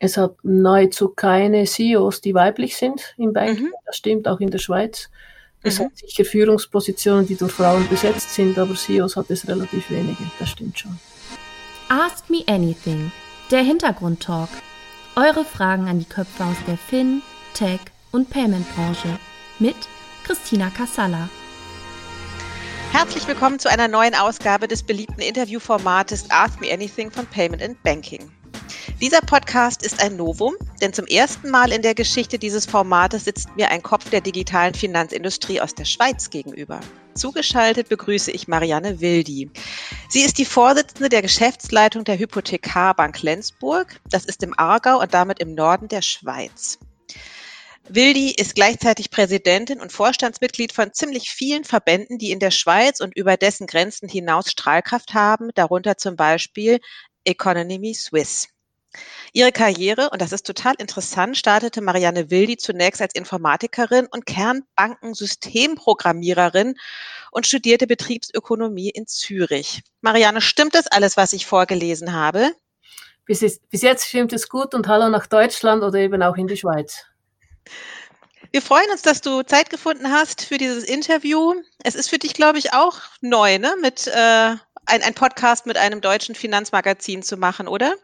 Es hat nahezu keine CEOs, die weiblich sind im Banking. Mhm. Das stimmt auch in der Schweiz. Es mhm. hat sicher Führungspositionen, die durch Frauen besetzt sind, aber CEOs hat es relativ wenige. Das stimmt schon. Ask Me Anything, der Hintergrundtalk. Eure Fragen an die Köpfe aus der Fin, Tech und Payment-Branche mit Christina Kassala. Herzlich willkommen zu einer neuen Ausgabe des beliebten Interviewformates Ask Me Anything von Payment and Banking. Dieser Podcast ist ein Novum, denn zum ersten Mal in der Geschichte dieses Formates sitzt mir ein Kopf der digitalen Finanzindustrie aus der Schweiz gegenüber. Zugeschaltet begrüße ich Marianne Wildi. Sie ist die Vorsitzende der Geschäftsleitung der Hypothekarbank Lenzburg. Das ist im Aargau und damit im Norden der Schweiz. Wildi ist gleichzeitig Präsidentin und Vorstandsmitglied von ziemlich vielen Verbänden, die in der Schweiz und über dessen Grenzen hinaus Strahlkraft haben, darunter zum Beispiel Economy Swiss. Ihre Karriere, und das ist total interessant, startete Marianne Wildi zunächst als Informatikerin und Kernbankensystemprogrammiererin und studierte Betriebsökonomie in Zürich. Marianne, stimmt das alles, was ich vorgelesen habe? Bis, bis jetzt stimmt es gut und hallo nach Deutschland oder eben auch in die Schweiz. Wir freuen uns, dass du Zeit gefunden hast für dieses Interview. Es ist für dich, glaube ich, auch neu, ne? mit äh, ein, ein Podcast mit einem deutschen Finanzmagazin zu machen, oder?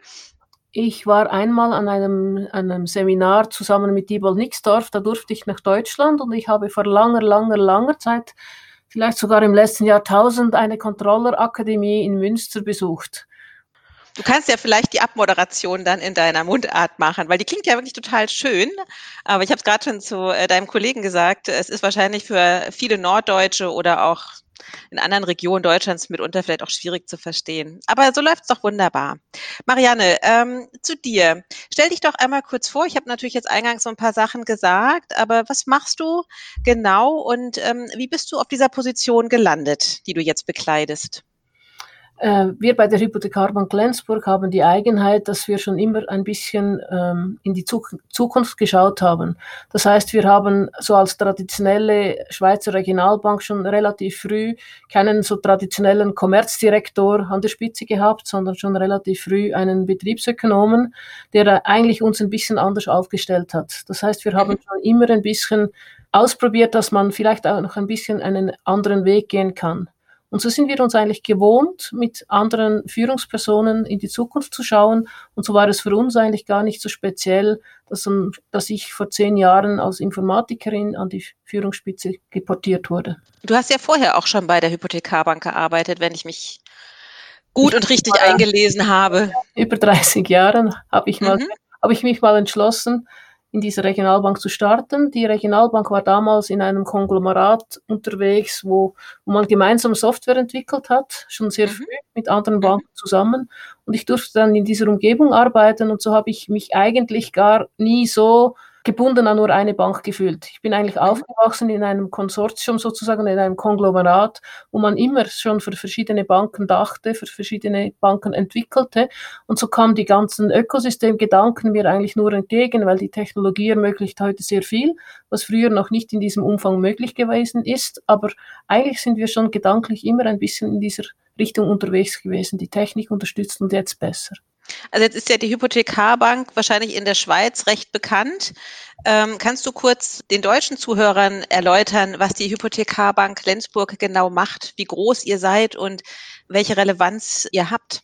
Ich war einmal an einem, einem Seminar zusammen mit Diebold Nixdorf, da durfte ich nach Deutschland und ich habe vor langer, langer, langer Zeit, vielleicht sogar im letzten Jahrtausend, eine Controllerakademie in Münster besucht. Du kannst ja vielleicht die Abmoderation dann in deiner Mundart machen, weil die klingt ja wirklich total schön. Aber ich habe es gerade schon zu äh, deinem Kollegen gesagt, es ist wahrscheinlich für viele Norddeutsche oder auch in anderen Regionen Deutschlands mitunter vielleicht auch schwierig zu verstehen. Aber so läuft es doch wunderbar. Marianne, ähm, zu dir. Stell dich doch einmal kurz vor. Ich habe natürlich jetzt eingangs so ein paar Sachen gesagt, aber was machst du genau und ähm, wie bist du auf dieser Position gelandet, die du jetzt bekleidest? Äh, wir bei der Hypothekarbank Lenzburg haben die Eigenheit, dass wir schon immer ein bisschen ähm, in die Zukunft geschaut haben. Das heißt, wir haben so als traditionelle Schweizer Regionalbank schon relativ früh keinen so traditionellen Kommerzdirektor an der Spitze gehabt, sondern schon relativ früh einen Betriebsökonomen, der eigentlich uns ein bisschen anders aufgestellt hat. Das heißt, wir haben schon immer ein bisschen ausprobiert, dass man vielleicht auch noch ein bisschen einen anderen Weg gehen kann. Und so sind wir uns eigentlich gewohnt, mit anderen Führungspersonen in die Zukunft zu schauen. Und so war es für uns eigentlich gar nicht so speziell, dass, dass ich vor zehn Jahren als Informatikerin an die Führungsspitze deportiert wurde. Du hast ja vorher auch schon bei der Hypothekarbank gearbeitet, wenn ich mich gut und richtig eingelesen habe. Über 30 Jahren habe ich, mal, mhm. habe ich mich mal entschlossen, in dieser Regionalbank zu starten. Die Regionalbank war damals in einem Konglomerat unterwegs, wo, wo man gemeinsam Software entwickelt hat, schon sehr mhm. früh mit anderen mhm. Banken zusammen. Und ich durfte dann in dieser Umgebung arbeiten und so habe ich mich eigentlich gar nie so gebunden an nur eine Bank gefühlt. Ich bin eigentlich mhm. aufgewachsen in einem Konsortium sozusagen, in einem Konglomerat, wo man immer schon für verschiedene Banken dachte, für verschiedene Banken entwickelte. Und so kamen die ganzen Ökosystemgedanken mir eigentlich nur entgegen, weil die Technologie ermöglicht heute sehr viel, was früher noch nicht in diesem Umfang möglich gewesen ist. Aber eigentlich sind wir schon gedanklich immer ein bisschen in dieser Richtung unterwegs gewesen. Die Technik unterstützt uns jetzt besser. Also jetzt ist ja die Hypothekarbank wahrscheinlich in der Schweiz recht bekannt. Ähm, kannst du kurz den deutschen Zuhörern erläutern, was die Hypothekarbank Lenzburg genau macht, wie groß ihr seid und welche Relevanz ihr habt?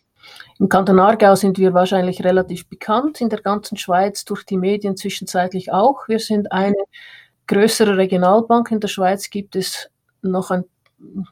Im Kanton Aargau sind wir wahrscheinlich relativ bekannt, in der ganzen Schweiz durch die Medien zwischenzeitlich auch. Wir sind eine größere Regionalbank. In der Schweiz gibt es noch ein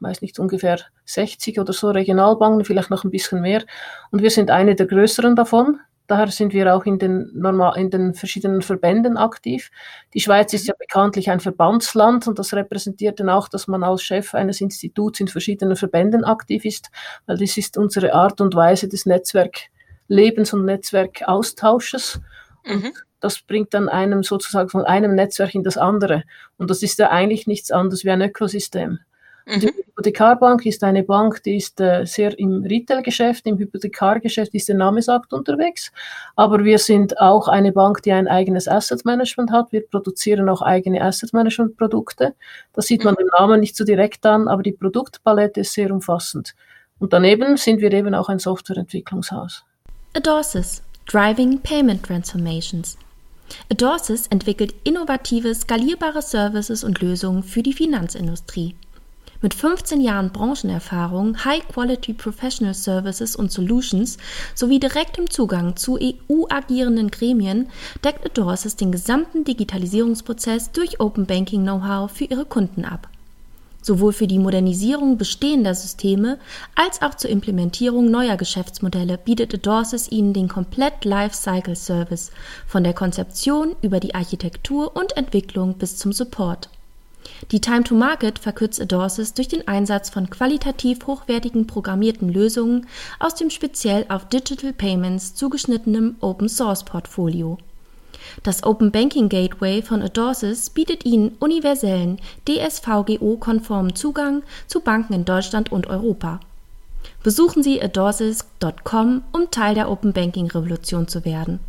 weiß nicht, ungefähr 60 oder so Regionalbanken, vielleicht noch ein bisschen mehr. Und wir sind eine der größeren davon. Daher sind wir auch in den, normal, in den verschiedenen Verbänden aktiv. Die Schweiz ist ja bekanntlich ein Verbandsland und das repräsentiert dann auch, dass man als Chef eines Instituts in verschiedenen Verbänden aktiv ist, weil das ist unsere Art und Weise des Netzwerklebens und Netzwerkaustausches. Mhm. Das bringt dann einem sozusagen von einem Netzwerk in das andere. Und das ist ja eigentlich nichts anderes wie ein Ökosystem. Mhm. Die Hypothekarbank ist eine Bank, die ist äh, sehr im Retail-Geschäft, im Hypothekargeschäft ist der Name sagt unterwegs. Aber wir sind auch eine Bank, die ein eigenes Asset Management hat. Wir produzieren auch eigene Asset Management Produkte. Da sieht man mhm. den Namen nicht so direkt an, aber die Produktpalette ist sehr umfassend. Und daneben sind wir eben auch ein Softwareentwicklungshaus. Adorsis, Driving Payment Transformations. Adorsis entwickelt innovative, skalierbare Services und Lösungen für die Finanzindustrie. Mit 15 Jahren Branchenerfahrung, High-Quality Professional Services und Solutions sowie direktem Zugang zu EU-agierenden Gremien deckt Adorsis den gesamten Digitalisierungsprozess durch Open Banking Know-how für ihre Kunden ab. Sowohl für die Modernisierung bestehender Systeme als auch zur Implementierung neuer Geschäftsmodelle bietet Adorsis ihnen den komplett Lifecycle Service von der Konzeption über die Architektur und Entwicklung bis zum Support. Die Time to Market verkürzt Adorsis durch den Einsatz von qualitativ hochwertigen programmierten Lösungen aus dem speziell auf Digital Payments zugeschnittenen Open Source Portfolio. Das Open Banking Gateway von Adorsis bietet Ihnen universellen, DSVGO-konformen Zugang zu Banken in Deutschland und Europa. Besuchen Sie adorsis.com, um Teil der Open Banking Revolution zu werden.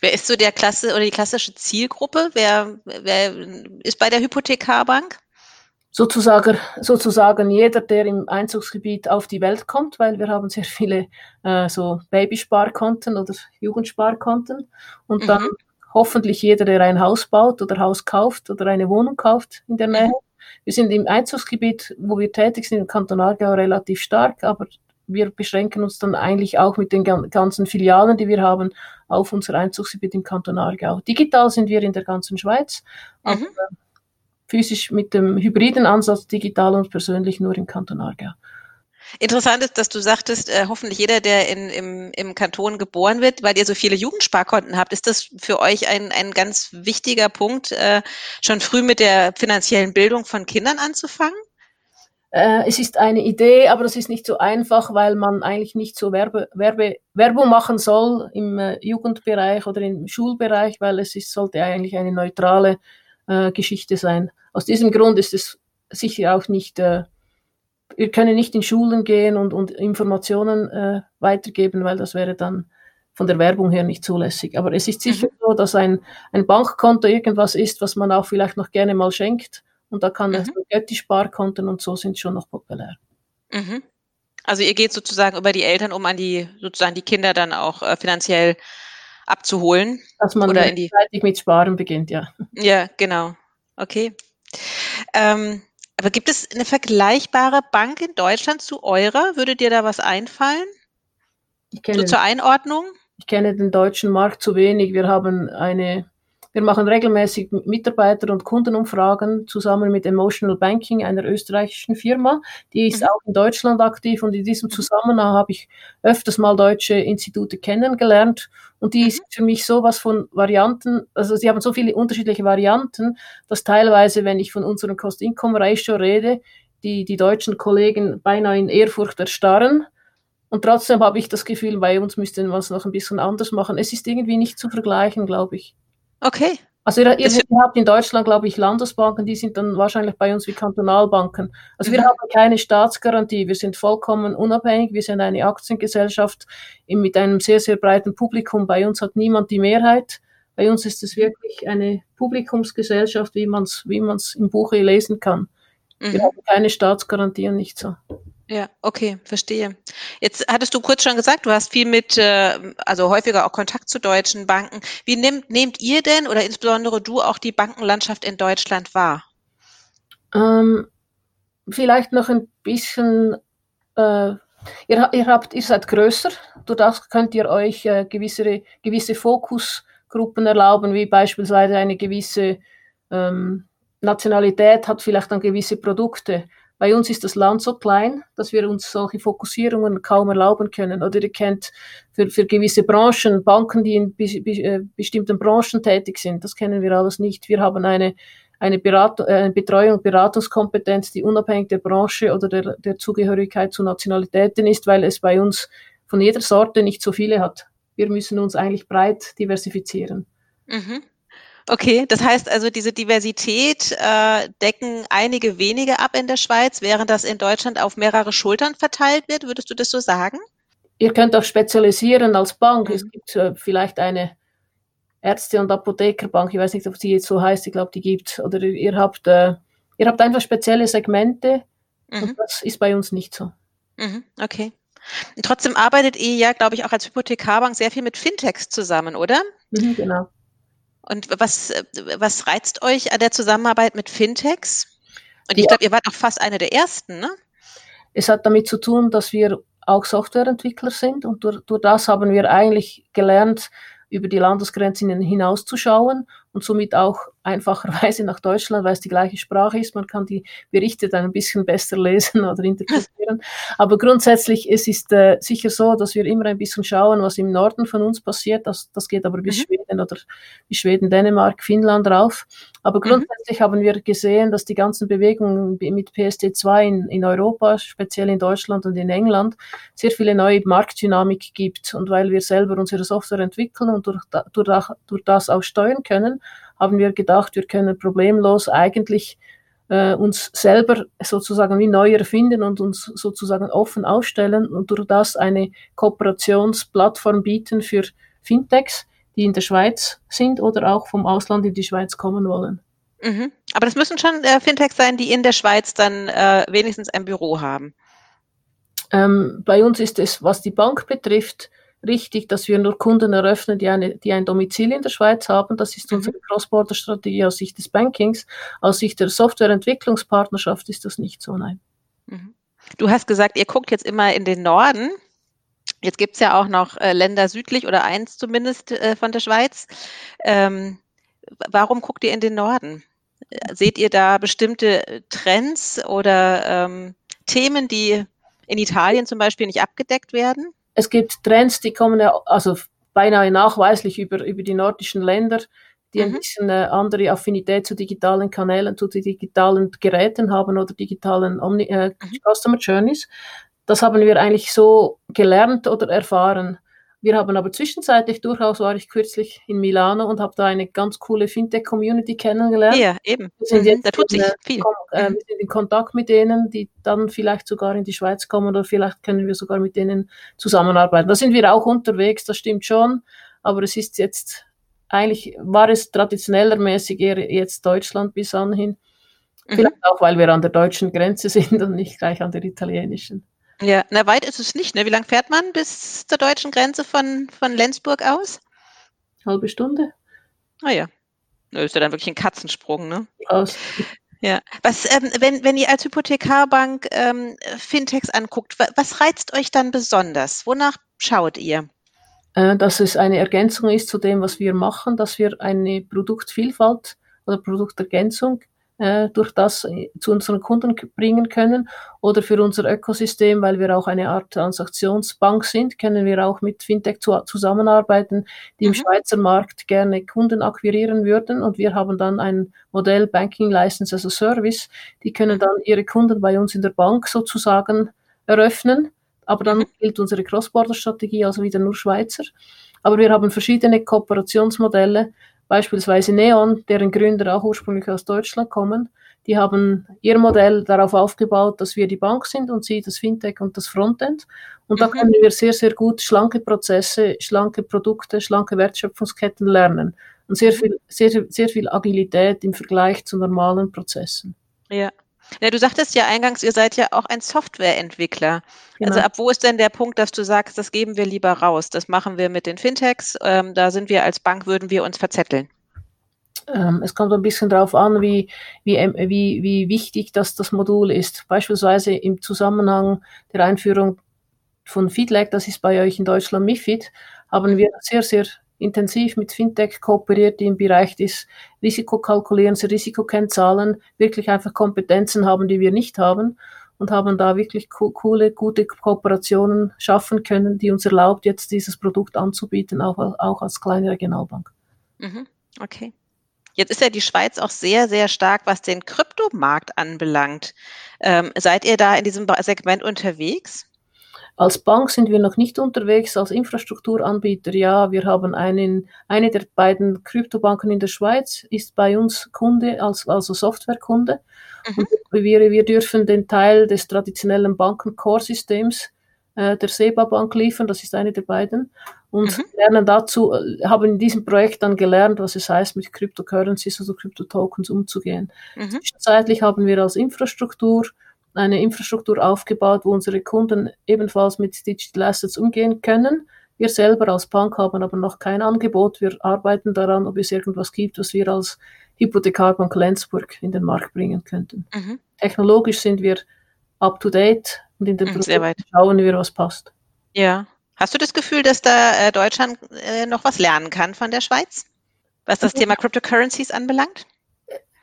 Wer ist so der Klasse oder die klassische Zielgruppe? Wer, wer ist bei der Hypothekarbank? Sozusagen, sozusagen jeder, der im Einzugsgebiet auf die Welt kommt, weil wir haben sehr viele äh, so Babysparkonten oder Jugendsparkonten und mhm. dann hoffentlich jeder, der ein Haus baut oder Haus kauft oder eine Wohnung kauft in der Nähe. Mhm. Wir sind im Einzugsgebiet, wo wir tätig sind, im Kanton Aargau relativ stark, aber wir beschränken uns dann eigentlich auch mit den ganzen Filialen, die wir haben, auf unser Einzugsgebiet im Kanton Aargau. Digital sind wir in der ganzen Schweiz, mhm. aber physisch mit dem hybriden Ansatz digital und persönlich nur im Kanton Aargau. Interessant ist, dass du sagtest, äh, hoffentlich jeder, der in, im, im Kanton geboren wird, weil ihr so viele Jugendsparkonten habt. Ist das für euch ein, ein ganz wichtiger Punkt, äh, schon früh mit der finanziellen Bildung von Kindern anzufangen? Äh, es ist eine Idee, aber das ist nicht so einfach, weil man eigentlich nicht so Werbe, Werbe, Werbung machen soll im äh, Jugendbereich oder im Schulbereich, weil es ist, sollte eigentlich eine neutrale äh, Geschichte sein. Aus diesem Grund ist es sicher auch nicht, äh, wir können nicht in Schulen gehen und, und Informationen äh, weitergeben, weil das wäre dann von der Werbung her nicht zulässig. Aber es ist sicher mhm. so, dass ein, ein Bankkonto irgendwas ist, was man auch vielleicht noch gerne mal schenkt und da kann mhm. es Spaghetti-Sparkonten und so sind schon noch populär. Mhm. Also ihr geht sozusagen über die Eltern, um an die sozusagen die Kinder dann auch äh, finanziell abzuholen. Dass man oder in die mit Sparen beginnt, ja. Ja, genau. Okay. Ähm, aber gibt es eine vergleichbare Bank in Deutschland zu eurer? Würde dir da was einfallen? Ich kenne so zur Einordnung? Ich kenne den deutschen Markt zu wenig. Wir haben eine wir machen regelmäßig Mitarbeiter- und Kundenumfragen zusammen mit Emotional Banking, einer österreichischen Firma. Die ist mhm. auch in Deutschland aktiv und in diesem Zusammenhang habe ich öfters mal deutsche Institute kennengelernt. Und die mhm. ist für mich sowas von Varianten, also sie haben so viele unterschiedliche Varianten, dass teilweise, wenn ich von unserem Cost-Income-Ratio rede, die, die deutschen Kollegen beinahe in Ehrfurcht erstarren. Und trotzdem habe ich das Gefühl, bei uns müssten wir es noch ein bisschen anders machen. Es ist irgendwie nicht zu vergleichen, glaube ich. Okay. Also ihr, ihr, habt in Deutschland, glaube ich, Landesbanken, die sind dann wahrscheinlich bei uns wie Kantonalbanken. Also mhm. wir haben keine Staatsgarantie, wir sind vollkommen unabhängig, wir sind eine Aktiengesellschaft mit einem sehr, sehr breiten Publikum. Bei uns hat niemand die Mehrheit. Bei uns ist es wirklich eine Publikumsgesellschaft, wie man es wie man's im Buche lesen kann. Mhm. Wir haben keine Staatsgarantie und nicht so. Ja, okay, verstehe. Jetzt hattest du kurz schon gesagt, du hast viel mit, äh, also häufiger auch Kontakt zu deutschen Banken. Wie nehmt, nehmt ihr denn oder insbesondere du auch die Bankenlandschaft in Deutschland wahr? Ähm, vielleicht noch ein bisschen, äh, ihr, ihr, habt, ihr seid größer, durch das könnt ihr euch äh, gewisse, gewisse Fokusgruppen erlauben, wie beispielsweise eine gewisse ähm, Nationalität hat vielleicht dann gewisse Produkte. Bei uns ist das Land so klein, dass wir uns solche Fokussierungen kaum erlauben können. Oder ihr kennt für, für gewisse Branchen, Banken, die in be, be, äh, bestimmten Branchen tätig sind, das kennen wir alles nicht. Wir haben eine, eine, Berat äh, Betreuung und Beratungskompetenz, die unabhängig der Branche oder der, der Zugehörigkeit zu Nationalitäten ist, weil es bei uns von jeder Sorte nicht so viele hat. Wir müssen uns eigentlich breit diversifizieren. Mhm. Okay, das heißt also, diese Diversität äh, decken einige wenige ab in der Schweiz, während das in Deutschland auf mehrere Schultern verteilt wird. Würdest du das so sagen? Ihr könnt auch spezialisieren als Bank. Mhm. Es gibt äh, vielleicht eine Ärzte- und Apothekerbank. Ich weiß nicht, ob sie jetzt so heißt. Ich glaube, die gibt. Oder ihr habt, äh, ihr habt einfach spezielle Segmente. Mhm. Und das ist bei uns nicht so. Mhm. Okay. Und trotzdem arbeitet ihr ja, glaube ich, auch als Hypothekarbank sehr viel mit Fintechs zusammen, oder? Mhm, genau. Und was, was reizt euch an der Zusammenarbeit mit Fintechs? Und ich glaube, ihr wart auch fast eine der ersten, ne? Es hat damit zu tun, dass wir auch Softwareentwickler sind und durch, durch das haben wir eigentlich gelernt, über die Landesgrenzen hinauszuschauen und somit auch einfacherweise nach Deutschland, weil es die gleiche Sprache ist. Man kann die Berichte dann ein bisschen besser lesen oder interpretieren. Aber grundsätzlich es ist äh, sicher so, dass wir immer ein bisschen schauen, was im Norden von uns passiert. Das, das geht aber bis mhm. Schweden oder bis Schweden, Dänemark, Finnland rauf. Aber mhm. grundsätzlich mhm. haben wir gesehen, dass die ganzen Bewegungen mit PSD2 in, in Europa, speziell in Deutschland und in England, sehr viele neue Marktdynamik gibt. Und weil wir selber unsere Software entwickeln und durch, durch, durch das auch steuern können, haben wir gedacht, wir können problemlos eigentlich äh, uns selber sozusagen wie neu erfinden und uns sozusagen offen ausstellen und durch das eine Kooperationsplattform bieten für Fintechs, die in der Schweiz sind oder auch vom Ausland in die Schweiz kommen wollen. Mhm. Aber das müssen schon äh, Fintechs sein, die in der Schweiz dann äh, wenigstens ein Büro haben. Ähm, bei uns ist es, was die Bank betrifft, richtig, dass wir nur Kunden eröffnen, die, eine, die ein Domizil in der Schweiz haben. Das ist mhm. unsere Cross-Border-Strategie aus Sicht des Bankings. Aus Sicht der Softwareentwicklungspartnerschaft ist das nicht so, nein. Mhm. Du hast gesagt, ihr guckt jetzt immer in den Norden. Jetzt gibt es ja auch noch äh, Länder südlich oder eins zumindest äh, von der Schweiz. Ähm, warum guckt ihr in den Norden? Seht ihr da bestimmte Trends oder ähm, Themen, die in Italien zum Beispiel nicht abgedeckt werden? Es gibt Trends, die kommen ja, also beinahe nachweislich über, über die nordischen Länder, die mhm. ein bisschen eine andere Affinität zu digitalen Kanälen, zu digitalen Geräten haben oder digitalen Omni äh, mhm. Customer Journeys. Das haben wir eigentlich so gelernt oder erfahren. Wir haben aber zwischenzeitlich durchaus, war ich kürzlich in Milano und habe da eine ganz coole Fintech-Community kennengelernt. Ja, eben. Wir sind mhm, jetzt da tut in, sich viel. Äh, wir sind in Kontakt mit denen, die dann vielleicht sogar in die Schweiz kommen oder vielleicht können wir sogar mit denen zusammenarbeiten. Da sind wir auch unterwegs, das stimmt schon, aber es ist jetzt, eigentlich war es traditionellermäßig eher jetzt Deutschland bis anhin. Mhm. Vielleicht auch, weil wir an der deutschen Grenze sind und nicht gleich an der italienischen. Ja, na weit ist es nicht. Ne? Wie lang fährt man bis zur deutschen Grenze von, von Lenzburg aus? Halbe Stunde. Ah ja. Das ist ja dann wirklich ein Katzensprung, ne? Aus. Ja. Was, ähm, wenn, wenn ihr als Hypothekarbank ähm, Fintechs anguckt, was reizt euch dann besonders? Wonach schaut ihr? Äh, dass es eine Ergänzung ist zu dem, was wir machen, dass wir eine Produktvielfalt oder Produktergänzung äh, durch das äh, zu unseren Kunden bringen können oder für unser Ökosystem, weil wir auch eine Art Transaktionsbank sind, können wir auch mit Fintech zu, zusammenarbeiten, die mhm. im Schweizer Markt gerne Kunden akquirieren würden und wir haben dann ein Modell Banking License as a Service, die können dann ihre Kunden bei uns in der Bank sozusagen eröffnen, aber dann mhm. gilt unsere Cross-Border-Strategie, also wieder nur Schweizer. Aber wir haben verschiedene Kooperationsmodelle, Beispielsweise Neon, deren Gründer auch ursprünglich aus Deutschland kommen, die haben ihr Modell darauf aufgebaut, dass wir die Bank sind und sie das Fintech und das Frontend. Und da mhm. können wir sehr, sehr gut schlanke Prozesse, schlanke Produkte, schlanke Wertschöpfungsketten lernen. Und sehr mhm. viel, sehr, sehr viel Agilität im Vergleich zu normalen Prozessen. Ja. Ja, du sagtest ja eingangs, ihr seid ja auch ein Softwareentwickler. Genau. Also ab wo ist denn der Punkt, dass du sagst, das geben wir lieber raus? Das machen wir mit den Fintechs. Ähm, da sind wir als Bank, würden wir uns verzetteln. Ähm, es kommt ein bisschen darauf an, wie, wie, wie, wie wichtig das, das Modul ist. Beispielsweise im Zusammenhang der Einführung von Feedlag, das ist bei euch in Deutschland MIFID, haben wir sehr, sehr intensiv mit Fintech kooperiert, die im Bereich des Risikokalkulierens, Risikokennzahlen wirklich einfach Kompetenzen haben, die wir nicht haben und haben da wirklich co coole, gute Kooperationen schaffen können, die uns erlaubt, jetzt dieses Produkt anzubieten, auch, auch als kleine Regionalbank. Mhm. Okay. Jetzt ist ja die Schweiz auch sehr, sehr stark, was den Kryptomarkt anbelangt. Ähm, seid ihr da in diesem Segment unterwegs? Als Bank sind wir noch nicht unterwegs, als Infrastrukturanbieter ja. Wir haben einen, eine der beiden Kryptobanken in der Schweiz, ist bei uns Kunde, als, also Softwarekunde. Mhm. Und wir, wir dürfen den Teil des traditionellen Banken-Core-Systems äh, der SEBA Bank liefern, das ist eine der beiden. Und mhm. lernen dazu, äh, haben in diesem Projekt dann gelernt, was es heißt, mit Cryptocurrencies, also Crypto-Tokens umzugehen. Mhm. Zwischenzeitlich haben wir als Infrastruktur eine Infrastruktur aufgebaut, wo unsere Kunden ebenfalls mit Digital Assets umgehen können. Wir selber als Bank haben aber noch kein Angebot. Wir arbeiten daran, ob es irgendwas gibt, was wir als Hypothekarbank Lenzburg in den Markt bringen könnten. Mhm. Technologisch sind wir up to date und in den mhm, schauen wir, was passt. Ja. Hast du das Gefühl, dass da äh, Deutschland äh, noch was lernen kann von der Schweiz, was das Thema Cryptocurrencies anbelangt?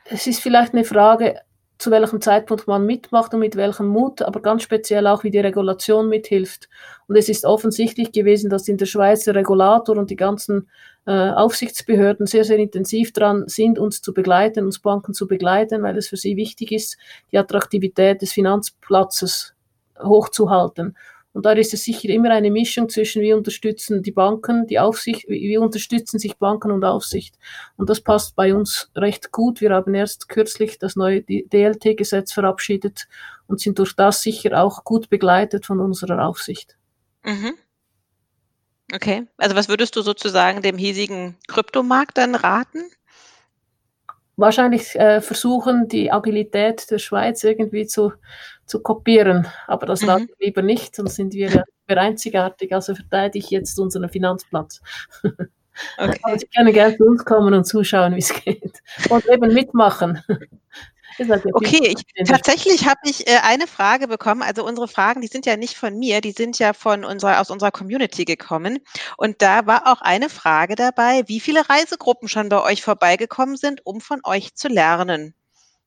Es ist vielleicht eine Frage, zu welchem Zeitpunkt man mitmacht und mit welchem Mut, aber ganz speziell auch, wie die Regulation mithilft. Und es ist offensichtlich gewesen, dass in der Schweiz der Regulator und die ganzen äh, Aufsichtsbehörden sehr, sehr intensiv dran sind, uns zu begleiten, uns Banken zu begleiten, weil es für sie wichtig ist, die Attraktivität des Finanzplatzes hochzuhalten. Und da ist es sicher immer eine Mischung zwischen, wie unterstützen die Banken, die Aufsicht, wie unterstützen sich Banken und Aufsicht. Und das passt bei uns recht gut. Wir haben erst kürzlich das neue DLT-Gesetz verabschiedet und sind durch das sicher auch gut begleitet von unserer Aufsicht. Mhm. Okay. Also was würdest du sozusagen dem hiesigen Kryptomarkt dann raten? Wahrscheinlich äh, versuchen, die Agilität der Schweiz irgendwie zu zu kopieren. Aber das mhm. lieber nicht, sonst sind wir ja einzigartig. Also verteidige ich jetzt unseren Finanzplatz. Okay. Aber Sie können gerne zu uns kommen und zuschauen, wie es geht. Und eben mitmachen. Okay, ich, tatsächlich habe ich äh, eine Frage bekommen. Also unsere Fragen, die sind ja nicht von mir, die sind ja von unserer, aus unserer Community gekommen. Und da war auch eine Frage dabei, wie viele Reisegruppen schon bei euch vorbeigekommen sind, um von euch zu lernen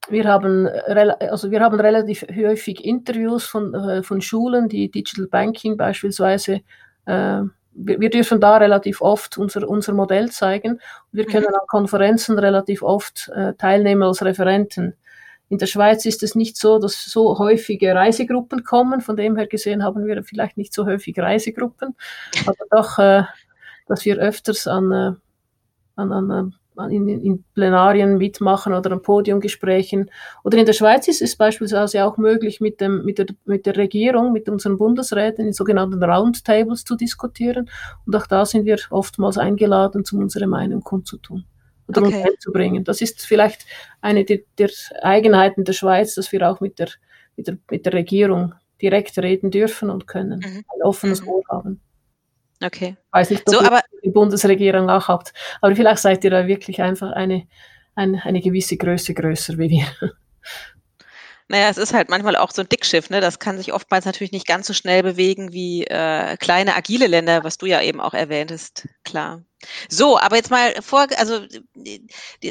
wir haben, also wir haben relativ häufig Interviews von, äh, von Schulen, die Digital Banking beispielsweise, äh, wir, dürfen da relativ oft unser, unser Modell zeigen. Wir mhm. können an Konferenzen relativ oft äh, teilnehmen als Referenten. In der Schweiz ist es nicht so, dass so häufige Reisegruppen kommen. Von dem her gesehen haben wir vielleicht nicht so häufig Reisegruppen, aber doch, äh, dass wir öfters an, äh, an, an in, in Plenarien mitmachen oder an Podiumgesprächen. Oder in der Schweiz ist es beispielsweise auch möglich, mit, dem, mit, der, mit der Regierung, mit unseren Bundesräten in sogenannten Roundtables zu diskutieren. Und auch da sind wir oftmals eingeladen, um unsere Meinung kundzutun oder okay. einzubringen. Das ist vielleicht eine der, der, Eigenheiten der Schweiz, dass wir auch mit der, mit der, mit der Regierung direkt reden dürfen und können, mhm. ein offenes mhm. Ohr haben. Okay. Ich weiß nicht, ob so, aber, die Bundesregierung auch habt. Aber vielleicht seid ihr da wirklich einfach eine, eine, eine gewisse Größe größer wie wir. Naja, es ist halt manchmal auch so ein Dickschiff, ne? Das kann sich oftmals natürlich nicht ganz so schnell bewegen wie äh, kleine, agile Länder, was du ja eben auch erwähntest, klar. So, aber jetzt mal vor, also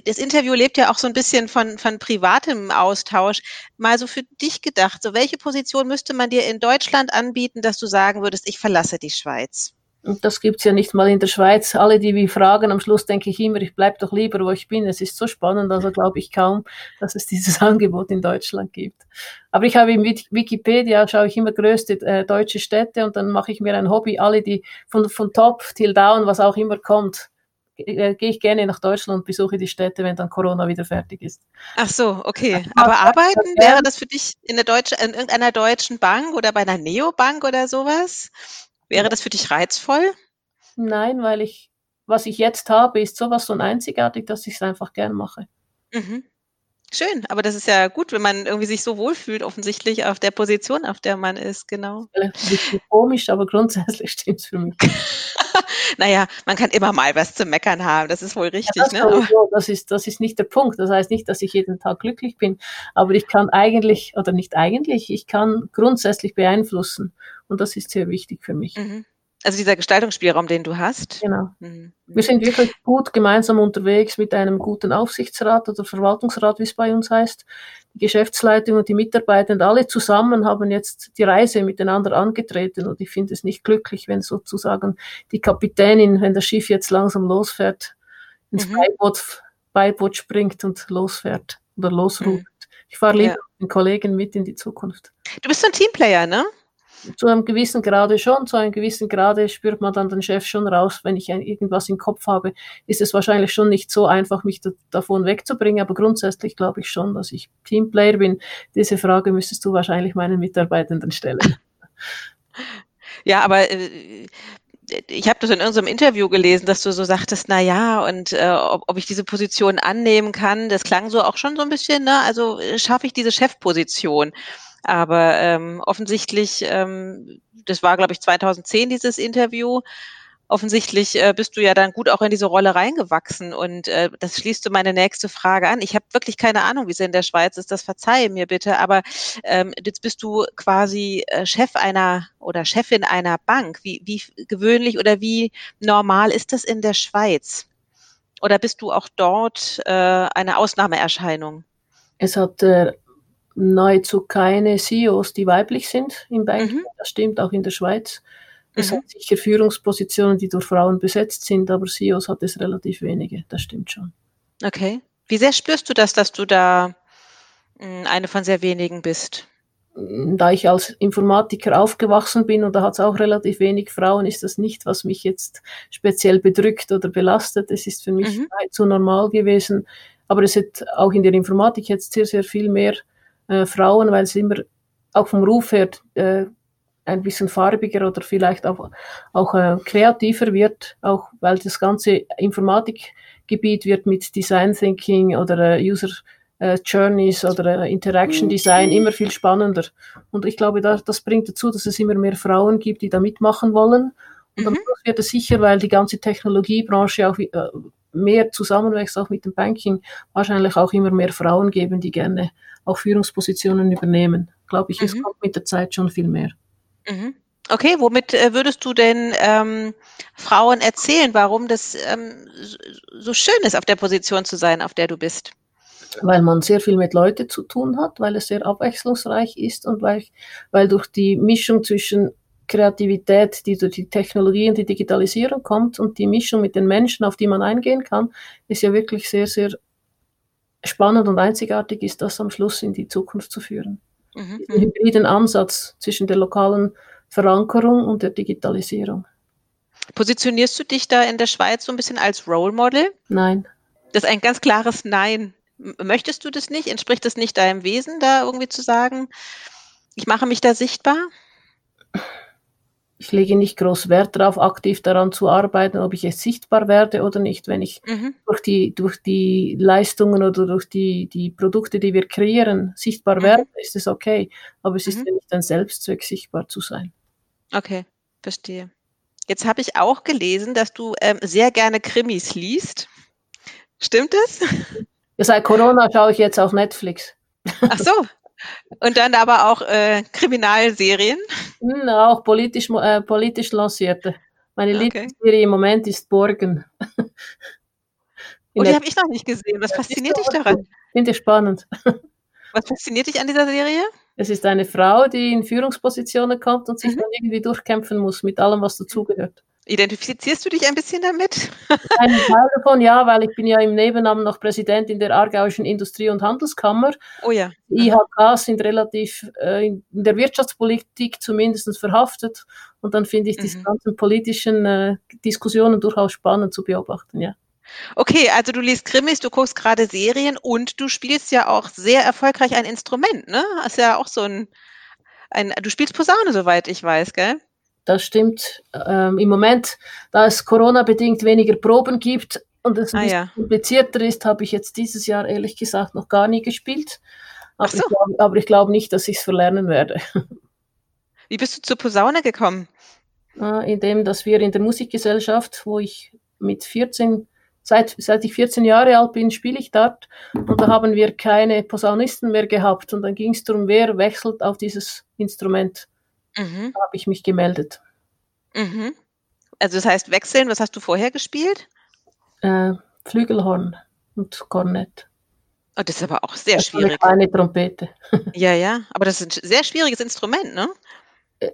das Interview lebt ja auch so ein bisschen von, von privatem Austausch. Mal so für dich gedacht, so welche Position müsste man dir in Deutschland anbieten, dass du sagen würdest, ich verlasse die Schweiz? Und das gibt's ja nicht mal in der Schweiz. Alle, die mich fragen, am Schluss denke ich immer, ich bleib doch lieber, wo ich bin. Es ist so spannend, also glaube ich kaum, dass es dieses Angebot in Deutschland gibt. Aber ich habe im Wikipedia, schaue ich immer größte äh, deutsche Städte und dann mache ich mir ein Hobby, alle, die von, von top till down, was auch immer kommt, äh, gehe ich gerne nach Deutschland und besuche die Städte, wenn dann Corona wieder fertig ist. Ach so, okay. Aber arbeiten, wäre das für dich in, der Deutsche, in irgendeiner deutschen Bank oder bei einer Neobank oder sowas? Wäre das für dich reizvoll? Nein, weil ich, was ich jetzt habe, ist sowas von einzigartig, dass ich es einfach gern mache. Mhm. Schön, aber das ist ja gut, wenn man irgendwie sich so wohlfühlt, offensichtlich auf der Position, auf der man ist, genau. Komisch, aber grundsätzlich stimmt es für mich. naja, man kann immer mal was zu meckern haben, das ist wohl richtig. Ja, das, ne? das, ist, das ist nicht der Punkt. Das heißt nicht, dass ich jeden Tag glücklich bin, aber ich kann eigentlich, oder nicht eigentlich, ich kann grundsätzlich beeinflussen. Und das ist sehr wichtig für mich. Mhm. Also dieser Gestaltungsspielraum, den du hast. Genau. Mhm. Wir sind wirklich gut gemeinsam unterwegs mit einem guten Aufsichtsrat oder Verwaltungsrat, wie es bei uns heißt. Die Geschäftsleitung und die Mitarbeiter und alle zusammen haben jetzt die Reise miteinander angetreten und ich finde es nicht glücklich, wenn sozusagen die Kapitänin, wenn das Schiff jetzt langsam losfährt, ins mhm. Beiboot, Beiboot springt und losfährt oder losruft. Mhm. Ich fahre lieber ja. mit den Kollegen mit in die Zukunft. Du bist so ein Teamplayer, ne? Zu einem gewissen Grade schon, zu einem gewissen Grade spürt man dann den Chef schon raus, wenn ich irgendwas im Kopf habe, ist es wahrscheinlich schon nicht so einfach, mich da, davon wegzubringen, aber grundsätzlich glaube ich schon, dass ich Teamplayer bin. Diese Frage müsstest du wahrscheinlich meinen Mitarbeitenden stellen. Ja, aber äh, ich habe das in irgendeinem Interview gelesen, dass du so sagtest, na ja, und äh, ob, ob ich diese Position annehmen kann, das klang so auch schon so ein bisschen, ne? Also äh, schaffe ich diese Chefposition. Aber ähm, offensichtlich, ähm, das war, glaube ich, 2010 dieses Interview, offensichtlich äh, bist du ja dann gut auch in diese Rolle reingewachsen und äh, das schließt du meine nächste Frage an. Ich habe wirklich keine Ahnung, wie es in der Schweiz ist, das verzeihe mir bitte, aber ähm, jetzt bist du quasi äh, Chef einer oder Chefin einer Bank. Wie, wie gewöhnlich oder wie normal ist das in der Schweiz? Oder bist du auch dort äh, eine Ausnahmeerscheinung? Es hat äh, nahezu keine CEOs, die weiblich sind im Banking. Mhm. Das stimmt auch in der Schweiz. Es mhm. hat sicher Führungspositionen, die durch Frauen besetzt sind, aber CEOs hat es relativ wenige. Das stimmt schon. Okay. Wie sehr spürst du das, dass du da hm, eine von sehr wenigen bist? Da ich als Informatiker aufgewachsen bin und da hat es auch relativ wenig Frauen, ist das nicht, was mich jetzt speziell bedrückt oder belastet. Es ist für mich mhm. zu normal gewesen. Aber es hat auch in der Informatik jetzt sehr, sehr viel mehr äh, Frauen, weil es immer auch vom Ruf her äh, ein bisschen farbiger oder vielleicht auch, auch äh, kreativer wird, auch weil das ganze Informatikgebiet wird mit Design Thinking oder äh, User äh, Journeys oder äh, Interaction Design immer viel spannender. Und ich glaube, das, das bringt dazu, dass es immer mehr Frauen gibt, die da mitmachen wollen. Und mhm. dann wird es sicher, weil die ganze Technologiebranche auch äh, mehr zusammenwächst, auch mit dem Banking, wahrscheinlich auch immer mehr Frauen geben, die gerne auch Führungspositionen übernehmen. Glaube ich, mhm. es kommt mit der Zeit schon viel mehr. Mhm. Okay, womit äh, würdest du denn ähm, Frauen erzählen, warum das ähm, so schön ist, auf der Position zu sein, auf der du bist? Weil man sehr viel mit Leuten zu tun hat, weil es sehr abwechslungsreich ist und weil, weil durch die Mischung zwischen Kreativität, die durch die Technologie und die Digitalisierung kommt und die Mischung mit den Menschen, auf die man eingehen kann, ist ja wirklich sehr, sehr spannend und einzigartig ist, das am Schluss in die Zukunft zu führen mhm. diesen hybriden Ansatz zwischen der lokalen Verankerung und der Digitalisierung. Positionierst du dich da in der Schweiz so ein bisschen als Role Model? Nein. Das ist ein ganz klares Nein. Möchtest du das nicht? Entspricht das nicht deinem Wesen, da irgendwie zu sagen, ich mache mich da sichtbar? Ich lege nicht groß Wert darauf, aktiv daran zu arbeiten, ob ich jetzt sichtbar werde oder nicht. Wenn ich mhm. durch, die, durch die Leistungen oder durch die, die Produkte, die wir kreieren, sichtbar mhm. werde, ist es okay. Aber es ist mhm. ja nicht ein Selbstzweck, sichtbar zu sein. Okay, verstehe. Jetzt habe ich auch gelesen, dass du ähm, sehr gerne Krimis liest. Stimmt es? Ja, seit Corona schaue ich jetzt auf Netflix. Ach so, und dann aber auch äh, Kriminalserien? Hm, auch politisch, äh, politisch lancierte. Meine okay. Lieblingsserie im Moment ist Borgen. oh, die habe ich noch nicht gesehen. Was fasziniert dich daran? Finde ich spannend. Was fasziniert dich an dieser Serie? Es ist eine Frau, die in Führungspositionen kommt und sich mhm. dann irgendwie durchkämpfen muss mit allem, was dazugehört. Identifizierst du dich ein bisschen damit? Ein Teil davon, ja, weil ich bin ja im Nebennamen noch Präsidentin der Aargauischen Industrie- und Handelskammer. Oh ja. Die IHKs sind relativ äh, in der Wirtschaftspolitik zumindest verhaftet. Und dann finde ich mhm. diese ganzen politischen äh, Diskussionen durchaus spannend zu beobachten, ja. Okay, also du liest Krimis, du guckst gerade Serien und du spielst ja auch sehr erfolgreich ein Instrument, ne? Ist ja auch so ein, ein du spielst Posaune, soweit ich weiß, gell? Das stimmt. Ähm, Im Moment, da es Corona-bedingt weniger Proben gibt und es ah, ja. komplizierter ist, habe ich jetzt dieses Jahr ehrlich gesagt noch gar nie gespielt. Aber, so. ich, glaub, glaube nicht, dass ich es verlernen werde. Wie bist du zur Posaune gekommen? Äh, indem, dass wir in der Musikgesellschaft, wo ich mit 14 Seit, seit ich 14 Jahre alt bin, spiele ich dort und da haben wir keine Posaunisten mehr gehabt und dann ging es darum, wer wechselt auf dieses Instrument. Mhm. Da habe ich mich gemeldet. Mhm. Also das heißt wechseln, was hast du vorher gespielt? Äh, Flügelhorn und Kornett. Oh, das ist aber auch sehr das schwierig. Eine Trompete. ja, ja, aber das ist ein sehr schwieriges Instrument, ne? Äh,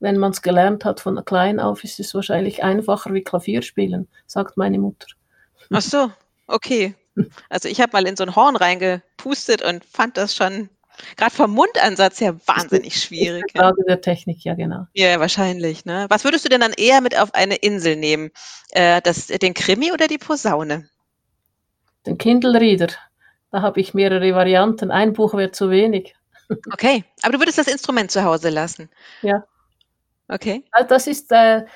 wenn man es gelernt hat von klein auf, ist es wahrscheinlich einfacher wie Klavier spielen, sagt meine Mutter. Ach so, okay. Also ich habe mal in so ein Horn reingepustet und fand das schon Gerade vom Mundansatz her wahnsinnig schwierig. Ja. der Technik, ja genau. Ja, wahrscheinlich. Ne? Was würdest du denn dann eher mit auf eine Insel nehmen? Äh, das, den Krimi oder die Posaune? Den Kindle Reader. Da habe ich mehrere Varianten. Ein Buch wäre zu wenig. Okay, aber du würdest das Instrument zu Hause lassen? Ja. Okay. Also das ist äh,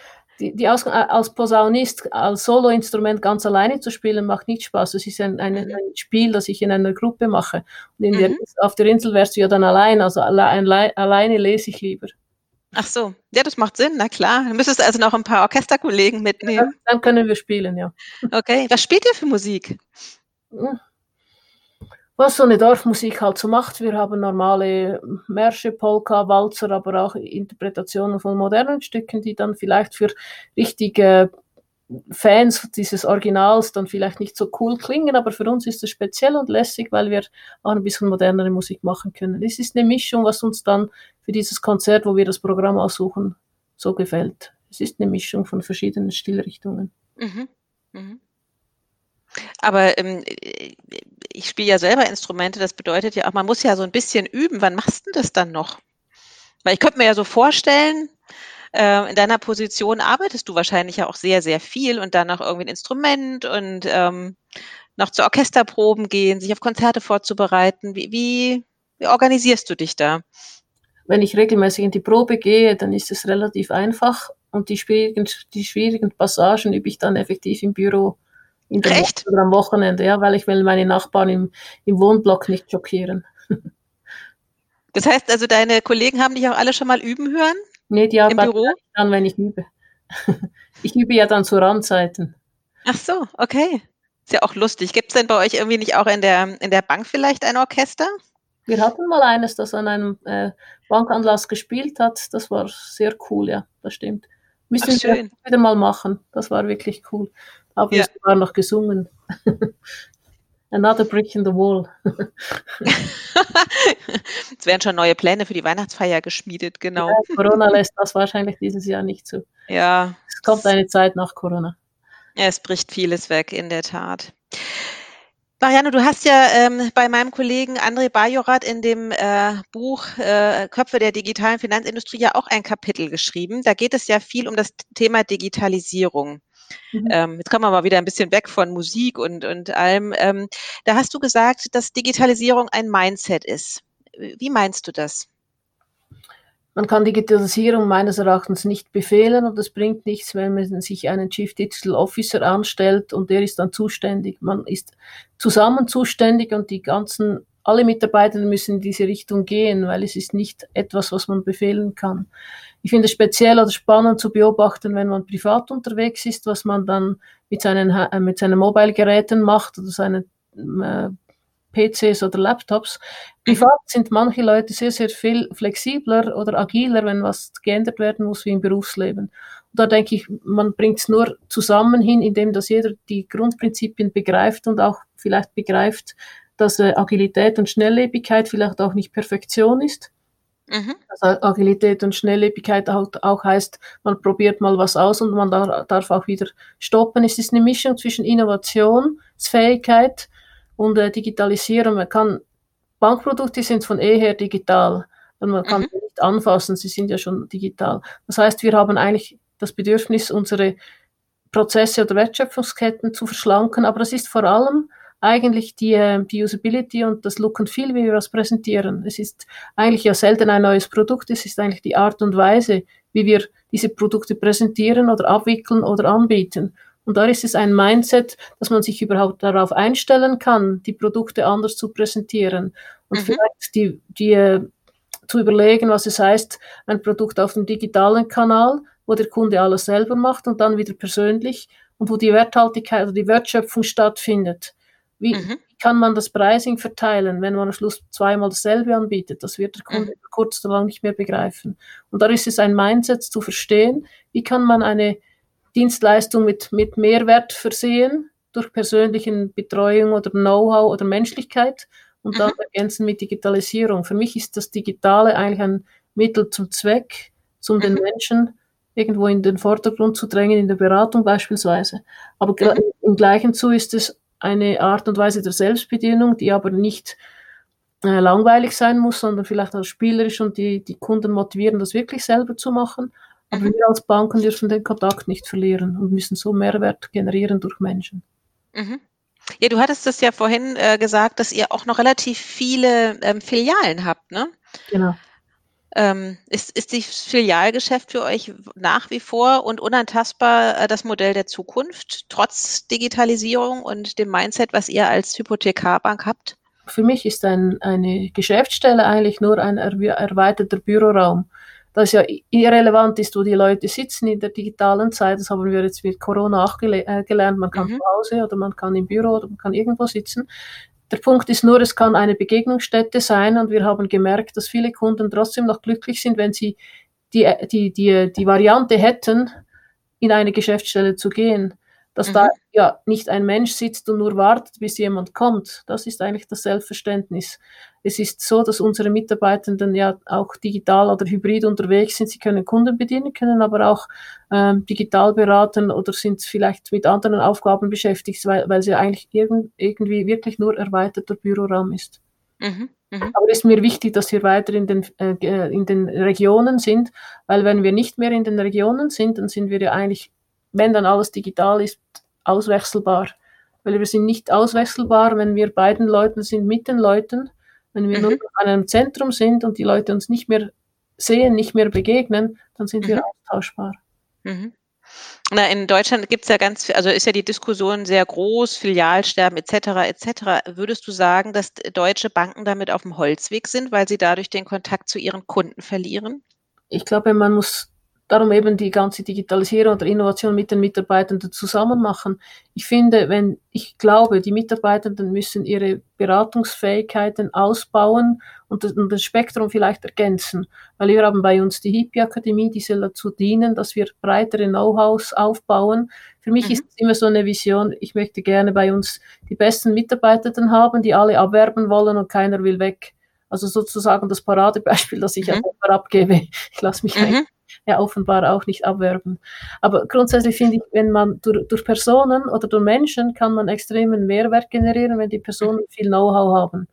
die, die Aus, als Posaunist, als Soloinstrument ganz alleine zu spielen, macht nicht Spaß. Es ist ein, ein, mhm. ein, Spiel, das ich in einer Gruppe mache. Und mhm. der, auf der Insel wärst du ja dann allein, also alle, alleine lese ich lieber. Ach so, ja, das macht Sinn, na klar. Du müsstest also noch ein paar Orchesterkollegen mitnehmen. Ja, dann können wir spielen, ja. Okay, was spielt ihr für Musik? Hm. Was so eine Dorfmusik halt so macht. Wir haben normale Märsche, Polka, Walzer, aber auch Interpretationen von modernen Stücken, die dann vielleicht für richtige Fans dieses Originals dann vielleicht nicht so cool klingen, aber für uns ist es speziell und lässig, weil wir auch ein bisschen modernere Musik machen können. Es ist eine Mischung, was uns dann für dieses Konzert, wo wir das Programm aussuchen, so gefällt. Es ist eine Mischung von verschiedenen Stilrichtungen. Mhm. Mhm. Aber ähm, ich spiele ja selber Instrumente, das bedeutet ja auch, man muss ja so ein bisschen üben. Wann machst du das dann noch? Weil ich könnte mir ja so vorstellen, äh, in deiner Position arbeitest du wahrscheinlich ja auch sehr, sehr viel und dann noch irgendwie ein Instrument und ähm, noch zu Orchesterproben gehen, sich auf Konzerte vorzubereiten. Wie, wie, wie organisierst du dich da? Wenn ich regelmäßig in die Probe gehe, dann ist es relativ einfach und die schwierigen, die schwierigen Passagen übe ich dann effektiv im Büro. In der Echt? Woche oder am Wochenende, ja, weil ich will meine Nachbarn im, im Wohnblock nicht schockieren. Das heißt also, deine Kollegen haben dich auch alle schon mal üben hören? Nee, die arbeiten dann, wenn ich übe. ich übe ja dann zu Randzeiten. Ach so, okay. Ist ja auch lustig. Gibt es denn bei euch irgendwie nicht auch in der, in der Bank vielleicht ein Orchester? Wir hatten mal eines, das an einem äh, Bankanlass gespielt hat. Das war sehr cool, ja, das stimmt. Müssen Ach, wir wieder mal machen. Das war wirklich cool. Aber ja. wir sogar noch gesungen. Another brick in the wall. es werden schon neue Pläne für die Weihnachtsfeier geschmiedet, genau. Ja, Corona lässt das wahrscheinlich dieses Jahr nicht zu. Ja. Es kommt eine Zeit nach Corona. Ja, es bricht vieles weg, in der Tat. Marianne, du hast ja ähm, bei meinem Kollegen André Bajorat in dem äh, Buch äh, Köpfe der digitalen Finanzindustrie ja auch ein Kapitel geschrieben. Da geht es ja viel um das Thema Digitalisierung. Mhm. Ähm, jetzt kommen wir mal wieder ein bisschen weg von Musik und, und allem. Ähm, da hast du gesagt, dass Digitalisierung ein Mindset ist. Wie meinst du das? Man kann Digitalisierung meines Erachtens nicht befehlen und es bringt nichts, wenn man sich einen Chief Digital Officer anstellt und der ist dann zuständig. Man ist zusammen zuständig und die ganzen, alle Mitarbeiter müssen in diese Richtung gehen, weil es ist nicht etwas, was man befehlen kann. Ich finde es speziell oder spannend zu beobachten, wenn man privat unterwegs ist, was man dann mit seinen, äh, mit seinen Mobile-Geräten macht oder seinen äh, PCs oder Laptops. Privat sind manche Leute sehr, sehr viel flexibler oder agiler, wenn was geändert werden muss wie im Berufsleben. Und da denke ich, man bringt es nur zusammen hin, indem dass jeder die Grundprinzipien begreift und auch vielleicht begreift, dass äh, Agilität und Schnelllebigkeit vielleicht auch nicht Perfektion ist Mhm. Also Agilität und Schnelllebigkeit auch, auch, heißt, man probiert mal was aus und man darf auch wieder stoppen. Es ist eine Mischung zwischen Innovationsfähigkeit und äh, Digitalisierung. Man kann, Bankprodukte sind von eher digital. Und man kann mhm. sie nicht anfassen, sie sind ja schon digital. Das heißt, wir haben eigentlich das Bedürfnis, unsere Prozesse oder Wertschöpfungsketten zu verschlanken, aber das ist vor allem eigentlich die, äh, die Usability und das Look and Feel, wie wir das präsentieren. Es ist eigentlich ja selten ein neues Produkt, es ist eigentlich die Art und Weise, wie wir diese Produkte präsentieren oder abwickeln oder anbieten. Und da ist es ein Mindset, dass man sich überhaupt darauf einstellen kann, die Produkte anders zu präsentieren und mhm. vielleicht die, die äh, zu überlegen, was es heißt, ein Produkt auf dem digitalen Kanal, wo der Kunde alles selber macht und dann wieder persönlich und wo die Werthaltigkeit oder die Wertschöpfung stattfindet. Wie mhm. kann man das Pricing verteilen, wenn man am Schluss zweimal dasselbe anbietet? Das wird der Kunde mhm. kurz oder lang nicht mehr begreifen. Und da ist es ein Mindset zu verstehen, wie kann man eine Dienstleistung mit, mit Mehrwert versehen durch persönlichen Betreuung oder Know-how oder Menschlichkeit und dann mhm. ergänzen mit Digitalisierung. Für mich ist das Digitale eigentlich ein Mittel zum Zweck, um den mhm. Menschen irgendwo in den Vordergrund zu drängen, in der Beratung beispielsweise. Aber mhm. im gleichen zu ist es eine Art und Weise der Selbstbedienung, die aber nicht äh, langweilig sein muss, sondern vielleicht auch spielerisch und die, die Kunden motivieren, das wirklich selber zu machen. Aber mhm. wir als Banken dürfen den Kontakt nicht verlieren und müssen so Mehrwert generieren durch Menschen. Mhm. Ja, du hattest das ja vorhin äh, gesagt, dass ihr auch noch relativ viele ähm, Filialen habt, ne? Genau. Ähm, ist, ist das Filialgeschäft für euch nach wie vor und unantastbar äh, das Modell der Zukunft, trotz Digitalisierung und dem Mindset, was ihr als Hypothekarbank habt? Für mich ist ein, eine Geschäftsstelle eigentlich nur ein erweiterter Büroraum. Das ja irrelevant ist, wo die Leute sitzen in der digitalen Zeit. Das haben wir jetzt mit Corona auch gele äh, gelernt. Man kann mhm. zu Hause oder man kann im Büro oder man kann irgendwo sitzen. Der Punkt ist nur, es kann eine Begegnungsstätte sein und wir haben gemerkt, dass viele Kunden trotzdem noch glücklich sind, wenn sie die, die, die, die Variante hätten, in eine Geschäftsstelle zu gehen. Dass mhm. da ja nicht ein Mensch sitzt und nur wartet, bis jemand kommt. Das ist eigentlich das Selbstverständnis. Es ist so, dass unsere Mitarbeitenden ja auch digital oder hybrid unterwegs sind. Sie können Kunden bedienen, können aber auch ähm, digital beraten oder sind vielleicht mit anderen Aufgaben beschäftigt, weil, weil sie eigentlich irgend, irgendwie wirklich nur erweiterter Büroraum ist. Mhm. Mhm. Aber es ist mir wichtig, dass wir weiter in den, äh, in den Regionen sind, weil wenn wir nicht mehr in den Regionen sind, dann sind wir ja eigentlich, wenn dann alles digital ist, auswechselbar. Weil wir sind nicht auswechselbar, wenn wir beiden Leuten sind mit den Leuten wenn wir mhm. nur an einem Zentrum sind und die Leute uns nicht mehr sehen, nicht mehr begegnen, dann sind mhm. wir austauschbar. Mhm. Na, in Deutschland gibt es ja ganz viel, also ist ja die Diskussion sehr groß, Filialsterben etc. etc. Würdest du sagen, dass deutsche Banken damit auf dem Holzweg sind, weil sie dadurch den Kontakt zu ihren Kunden verlieren? Ich glaube, man muss darum eben die ganze Digitalisierung oder Innovation mit den Mitarbeitenden zusammen machen. Ich finde, wenn, ich glaube, die Mitarbeitenden müssen ihre Beratungsfähigkeiten ausbauen und das, und das Spektrum vielleicht ergänzen. Weil wir haben bei uns die Hippie Akademie, die soll dazu dienen, dass wir breitere Know-hows aufbauen. Für mich mhm. ist es immer so eine Vision, ich möchte gerne bei uns die besten Mitarbeitenden haben, die alle abwerben wollen und keiner will weg. Also sozusagen das Paradebeispiel, das ich mhm. abgebe. Ich lasse mich mhm ja offenbar auch nicht abwerben. Aber grundsätzlich finde ich, wenn man durch, durch, Personen oder durch Menschen kann man extremen Mehrwert generieren, wenn die Personen mhm. viel Know-how haben.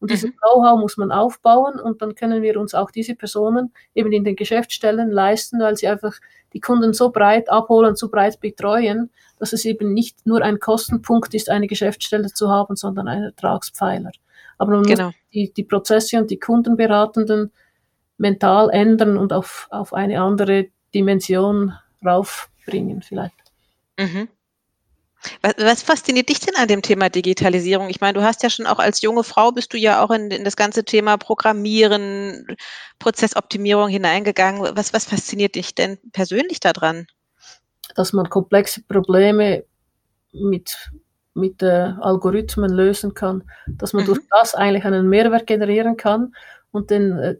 Und dieses mhm. Know-how muss man aufbauen und dann können wir uns auch diese Personen eben in den Geschäftsstellen leisten, weil sie einfach die Kunden so breit abholen, so breit betreuen, dass es eben nicht nur ein Kostenpunkt ist, eine Geschäftsstelle zu haben, sondern ein Ertragspfeiler. Aber man genau. muss die, die Prozesse und die Kundenberatenden mental ändern und auf, auf eine andere Dimension raufbringen vielleicht. Mhm. Was, was, fasziniert dich denn an dem Thema Digitalisierung? Ich meine, du hast ja schon auch als junge Frau bist du ja auch in, in das ganze Thema Programmieren, Prozessoptimierung hineingegangen. Was, was fasziniert dich denn persönlich daran? Dass man komplexe Probleme mit, mit äh, Algorithmen lösen kann, dass man mhm. durch das eigentlich einen Mehrwert generieren kann und den äh,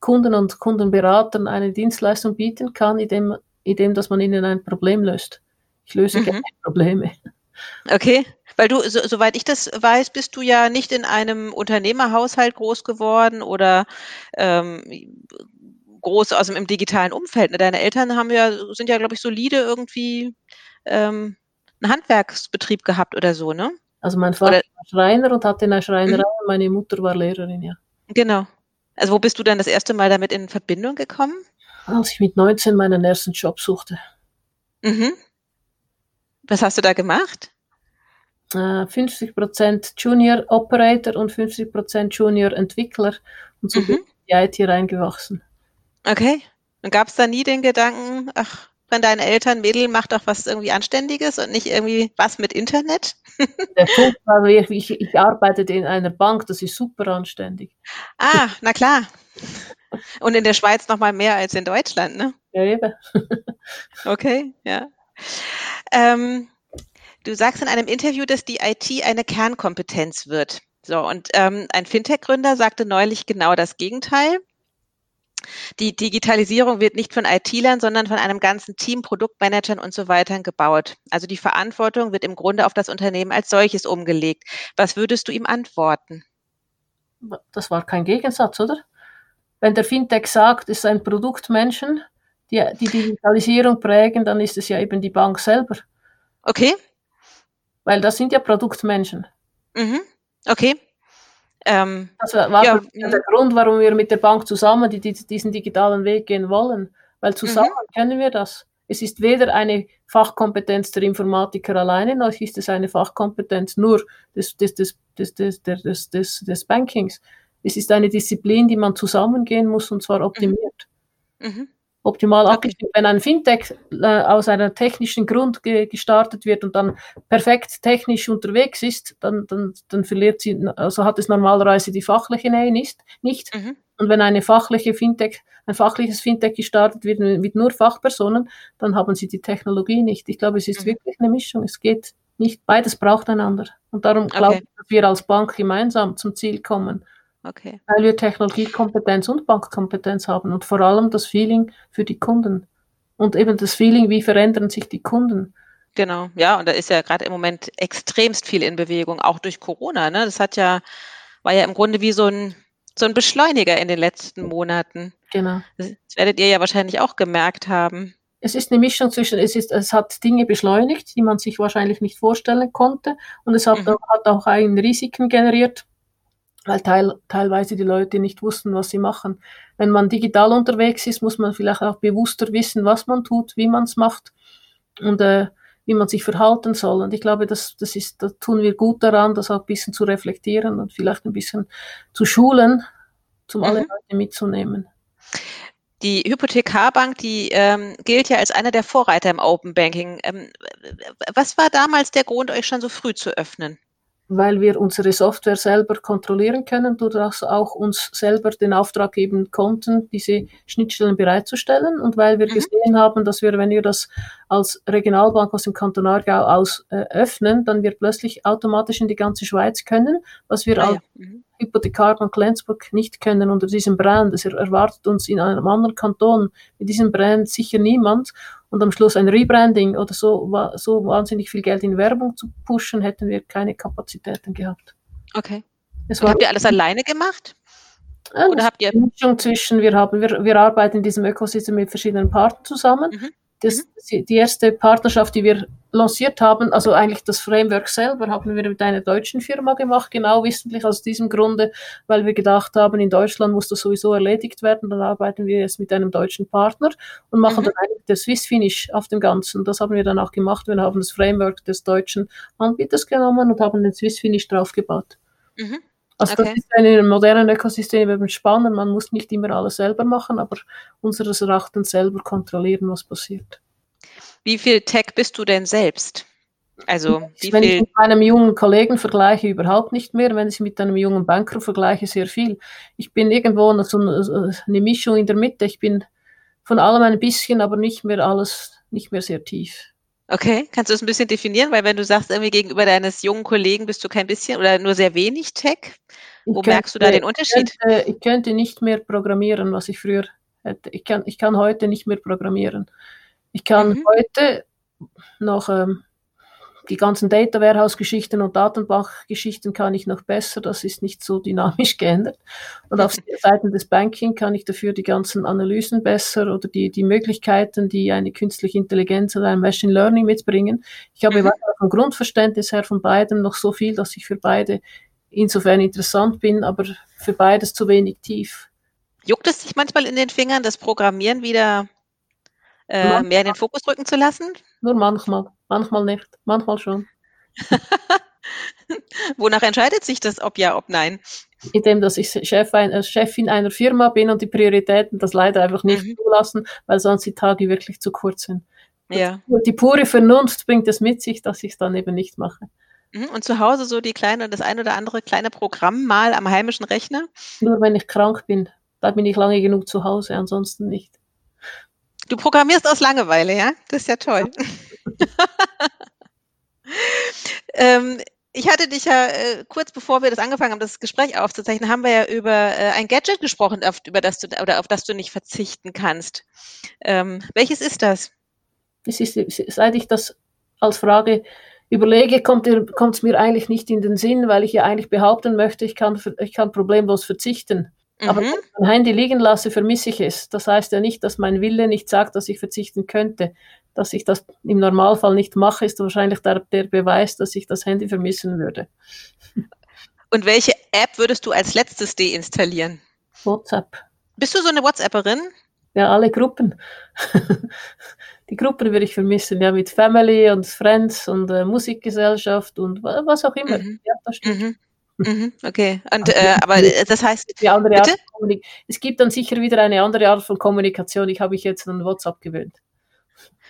Kunden und Kundenberatern eine Dienstleistung bieten kann, indem, indem dass man ihnen ein Problem löst. Ich löse mhm. gerne Probleme. Okay, weil du, so, soweit ich das weiß, bist du ja nicht in einem Unternehmerhaushalt groß geworden oder ähm, groß aus dem im digitalen Umfeld. Ne? Deine Eltern haben ja, sind ja, glaube ich, solide irgendwie ähm, einen Handwerksbetrieb gehabt oder so, ne? Also mein Vater oder, war Schreiner und hatte eine Schreinerei, mhm. meine Mutter war Lehrerin, ja. Genau. Also wo bist du dann das erste Mal damit in Verbindung gekommen? Als ich mit 19 meinen ersten Job suchte. Mhm. Was hast du da gemacht? 50% äh, Junior Operator und 50% Junior Entwickler und so mhm. bin ich in die IT reingewachsen. Okay. Und gab es da nie den Gedanken, ach, von deinen Eltern, Mädel, mach doch was irgendwie Anständiges und nicht irgendwie was mit Internet? Der Punkt war, ich, ich, ich arbeitete in einer Bank, das ist super anständig. Ah, na klar. Und in der Schweiz noch mal mehr als in Deutschland, ne? Ja, eben. Okay, ja. Ähm, du sagst in einem Interview, dass die IT eine Kernkompetenz wird. So, und ähm, ein Fintech-Gründer sagte neulich genau das Gegenteil. Die Digitalisierung wird nicht von IT-Lern, sondern von einem ganzen Team, Produktmanagern und so weiter gebaut. Also die Verantwortung wird im Grunde auf das Unternehmen als solches umgelegt. Was würdest du ihm antworten? Das war kein Gegensatz, oder? Wenn der Fintech sagt, es ist ein Produktmenschen, die die Digitalisierung prägen, dann ist es ja eben die Bank selber. Okay. Weil das sind ja Produktmenschen. Mhm. Okay. Ähm, das war ja, der Grund, warum wir mit der Bank zusammen die, die, diesen digitalen Weg gehen wollen. Weil zusammen mhm. können wir das. Es ist weder eine Fachkompetenz der Informatiker alleine, noch ist es eine Fachkompetenz nur des, des, des, des, des, des, des, des Bankings. Es ist eine Disziplin, die man zusammengehen muss und zwar optimiert. Mhm. Mhm optimal okay. abgestimmt. Wenn ein Fintech äh, aus einem technischen Grund ge gestartet wird und dann perfekt technisch unterwegs ist, dann, dann, dann verliert sie, also hat es normalerweise die fachliche Nähe nicht. nicht. Mhm. Und wenn eine fachliche Fintech, ein fachliches Fintech gestartet wird mit nur Fachpersonen, dann haben sie die Technologie nicht. Ich glaube, es ist mhm. wirklich eine Mischung. Es geht nicht, beides braucht einander. Und darum okay. glaube ich, dass wir als Bank gemeinsam zum Ziel kommen. Okay. Weil wir Technologiekompetenz und Bankkompetenz haben und vor allem das Feeling für die Kunden. Und eben das Feeling, wie verändern sich die Kunden. Genau, ja, und da ist ja gerade im Moment extremst viel in Bewegung, auch durch Corona. Ne? Das hat ja, war ja im Grunde wie so ein, so ein Beschleuniger in den letzten Monaten. Genau. Das werdet ihr ja wahrscheinlich auch gemerkt haben. Es ist eine Mischung zwischen, es, ist, es hat Dinge beschleunigt, die man sich wahrscheinlich nicht vorstellen konnte, und es hat, mhm. auch, hat auch ein Risiken generiert, weil teil, teilweise die Leute nicht wussten, was sie machen. Wenn man digital unterwegs ist, muss man vielleicht auch bewusster wissen, was man tut, wie man es macht und äh, wie man sich verhalten soll. Und ich glaube, das, das ist, da tun wir gut daran, das auch ein bisschen zu reflektieren und vielleicht ein bisschen zu schulen, um mhm. alle Leute mitzunehmen. Die Hypothekarbank, die ähm, gilt ja als einer der Vorreiter im Open Banking. Ähm, was war damals der Grund, euch schon so früh zu öffnen? Weil wir unsere Software selber kontrollieren können, durchaus auch uns selber den Auftrag geben konnten, diese Schnittstellen bereitzustellen und weil wir mhm. gesehen haben, dass wir, wenn wir das als Regionalbank aus dem Kanton Aargau aus äh, öffnen, dann wir plötzlich automatisch in die ganze Schweiz können, was wir ah, als ja. mhm. Hypothekarbank Lenzburg nicht können unter diesem Brand. Es erwartet uns in einem anderen Kanton mit diesem Brand sicher niemand und am Schluss ein Rebranding oder so, so wahnsinnig viel Geld in Werbung zu pushen, hätten wir keine Kapazitäten gehabt. Okay. Es habt ihr alles alleine gemacht? Oder habt ihr Mischung zwischen, wir haben, wir, wir arbeiten in diesem Ökosystem mit verschiedenen Partnern zusammen. Mhm. Das, mhm. Die erste Partnerschaft, die wir lanciert haben, also eigentlich das Framework selber, haben wir mit einer deutschen Firma gemacht, genau wissentlich aus diesem Grunde, weil wir gedacht haben, in Deutschland muss das sowieso erledigt werden, dann arbeiten wir jetzt mit einem deutschen Partner und machen mhm. dann eigentlich das Swiss Finish auf dem Ganzen. Das haben wir dann auch gemacht. Wir haben das Framework des deutschen Anbieters genommen und haben den Swiss Finish draufgebaut. Mhm. Also okay. das ist in einem modernen Ökosystem eben spannend. Man muss nicht immer alles selber machen, aber unseres Erachtens selber kontrollieren, was passiert. Wie viel Tech bist du denn selbst? Also wie wenn viel ich mit einem jungen Kollegen vergleiche, überhaupt nicht mehr. Wenn ich mit einem jungen Banker vergleiche, sehr viel. Ich bin irgendwo so eine Mischung in der Mitte. Ich bin von allem ein bisschen, aber nicht mehr alles, nicht mehr sehr tief. Okay, kannst du das ein bisschen definieren? Weil wenn du sagst, irgendwie gegenüber deines jungen Kollegen bist du kein bisschen oder nur sehr wenig Tech, wo könnte, merkst du da den Unterschied? Ich könnte, ich könnte, nicht mehr programmieren, was ich früher hätte. Ich kann, ich kann heute nicht mehr programmieren. Ich kann mhm. heute noch ähm, die ganzen Data Warehouse Geschichten und Datenbank Geschichten kann ich noch besser. Das ist nicht so dynamisch geändert. Und auf Seiten des Banking kann ich dafür die ganzen Analysen besser oder die, die Möglichkeiten, die eine künstliche Intelligenz oder ein Machine Learning mitbringen. Ich habe mhm. vom Grundverständnis her von beidem noch so viel, dass ich für beide insofern interessant bin, aber für beides zu wenig tief. Juckt es dich manchmal in den Fingern, das Programmieren wieder äh, mehr in den Fokus rücken zu lassen? Nur manchmal. Manchmal nicht, manchmal schon. Wonach entscheidet sich das, ob ja, ob nein? Indem, dass ich Chef ein, äh, Chefin einer Firma bin und die Prioritäten das leider einfach nicht mhm. zulassen, weil sonst die Tage wirklich zu kurz sind. Ja. Die pure Vernunft bringt es mit sich, dass ich es dann eben nicht mache. Mhm. Und zu Hause so die kleine, das ein oder andere kleine Programm mal am heimischen Rechner? Nur wenn ich krank bin. Da bin ich lange genug zu Hause, ansonsten nicht. Du programmierst aus Langeweile, ja? Das ist ja toll. ähm, ich hatte dich ja äh, kurz bevor wir das angefangen haben, das Gespräch aufzuzeichnen, haben wir ja über äh, ein Gadget gesprochen, auf, über das du oder auf das du nicht verzichten kannst. Ähm, welches ist das? Es ist, seit ich das als Frage überlege, kommt es mir eigentlich nicht in den Sinn, weil ich ja eigentlich behaupten möchte, ich kann, ich kann problemlos verzichten. Aber mhm. wenn ich mein Handy liegen lasse, vermisse ich es. Das heißt ja nicht, dass mein Wille nicht sagt, dass ich verzichten könnte. Dass ich das im Normalfall nicht mache, ist wahrscheinlich der, der Beweis, dass ich das Handy vermissen würde. Und welche App würdest du als letztes deinstallieren? WhatsApp. Bist du so eine WhatsApperin? Ja, alle Gruppen. Die Gruppen würde ich vermissen, ja, mit Family und Friends und äh, Musikgesellschaft und was auch immer. Mhm. Ja, das stimmt. Mhm. Mhm, okay, und äh, aber das heißt, die andere Art es gibt dann sicher wieder eine andere Art von Kommunikation. Ich habe mich jetzt an WhatsApp gewöhnt.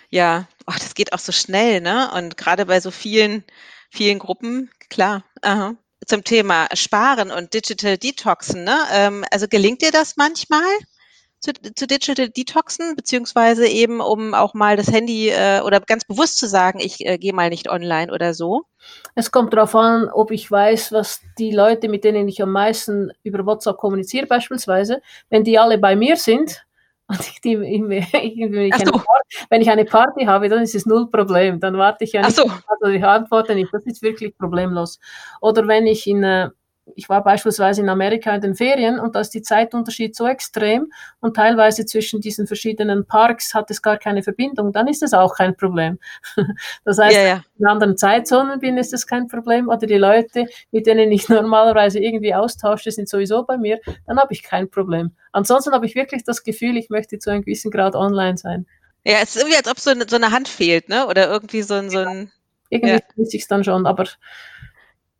Ja, oh, das geht auch so schnell, ne? Und gerade bei so vielen, vielen Gruppen, klar. Aha. Zum Thema Sparen und Digital Detoxen, ne? Ähm, also gelingt dir das manchmal? Zu, zu, Digital Detoxen, beziehungsweise eben, um auch mal das Handy äh, oder ganz bewusst zu sagen, ich äh, gehe mal nicht online oder so? Es kommt darauf an, ob ich weiß, was die Leute, mit denen ich am meisten über WhatsApp kommuniziere, beispielsweise, wenn die alle bei mir sind, und ich, die, wenn, ich so. Party, wenn, ich eine Party habe, dann ist es null Problem. Dann warte ich ja nicht, so. also ich antworte nicht. Das ist wirklich problemlos. Oder wenn ich in, äh, ich war beispielsweise in Amerika in den Ferien und da ist die Zeitunterschied so extrem und teilweise zwischen diesen verschiedenen Parks hat es gar keine Verbindung, dann ist es auch kein Problem. Das heißt, ja, ja. in anderen Zeitzonen bin, ist es kein Problem oder die Leute, mit denen ich normalerweise irgendwie austausche, sind sowieso bei mir, dann habe ich kein Problem. Ansonsten habe ich wirklich das Gefühl, ich möchte zu einem gewissen Grad online sein. Ja, es ist irgendwie, als ob so eine, so eine Hand fehlt, ne? Oder irgendwie so ein, so ein irgendwie ja. ich es dann schon, aber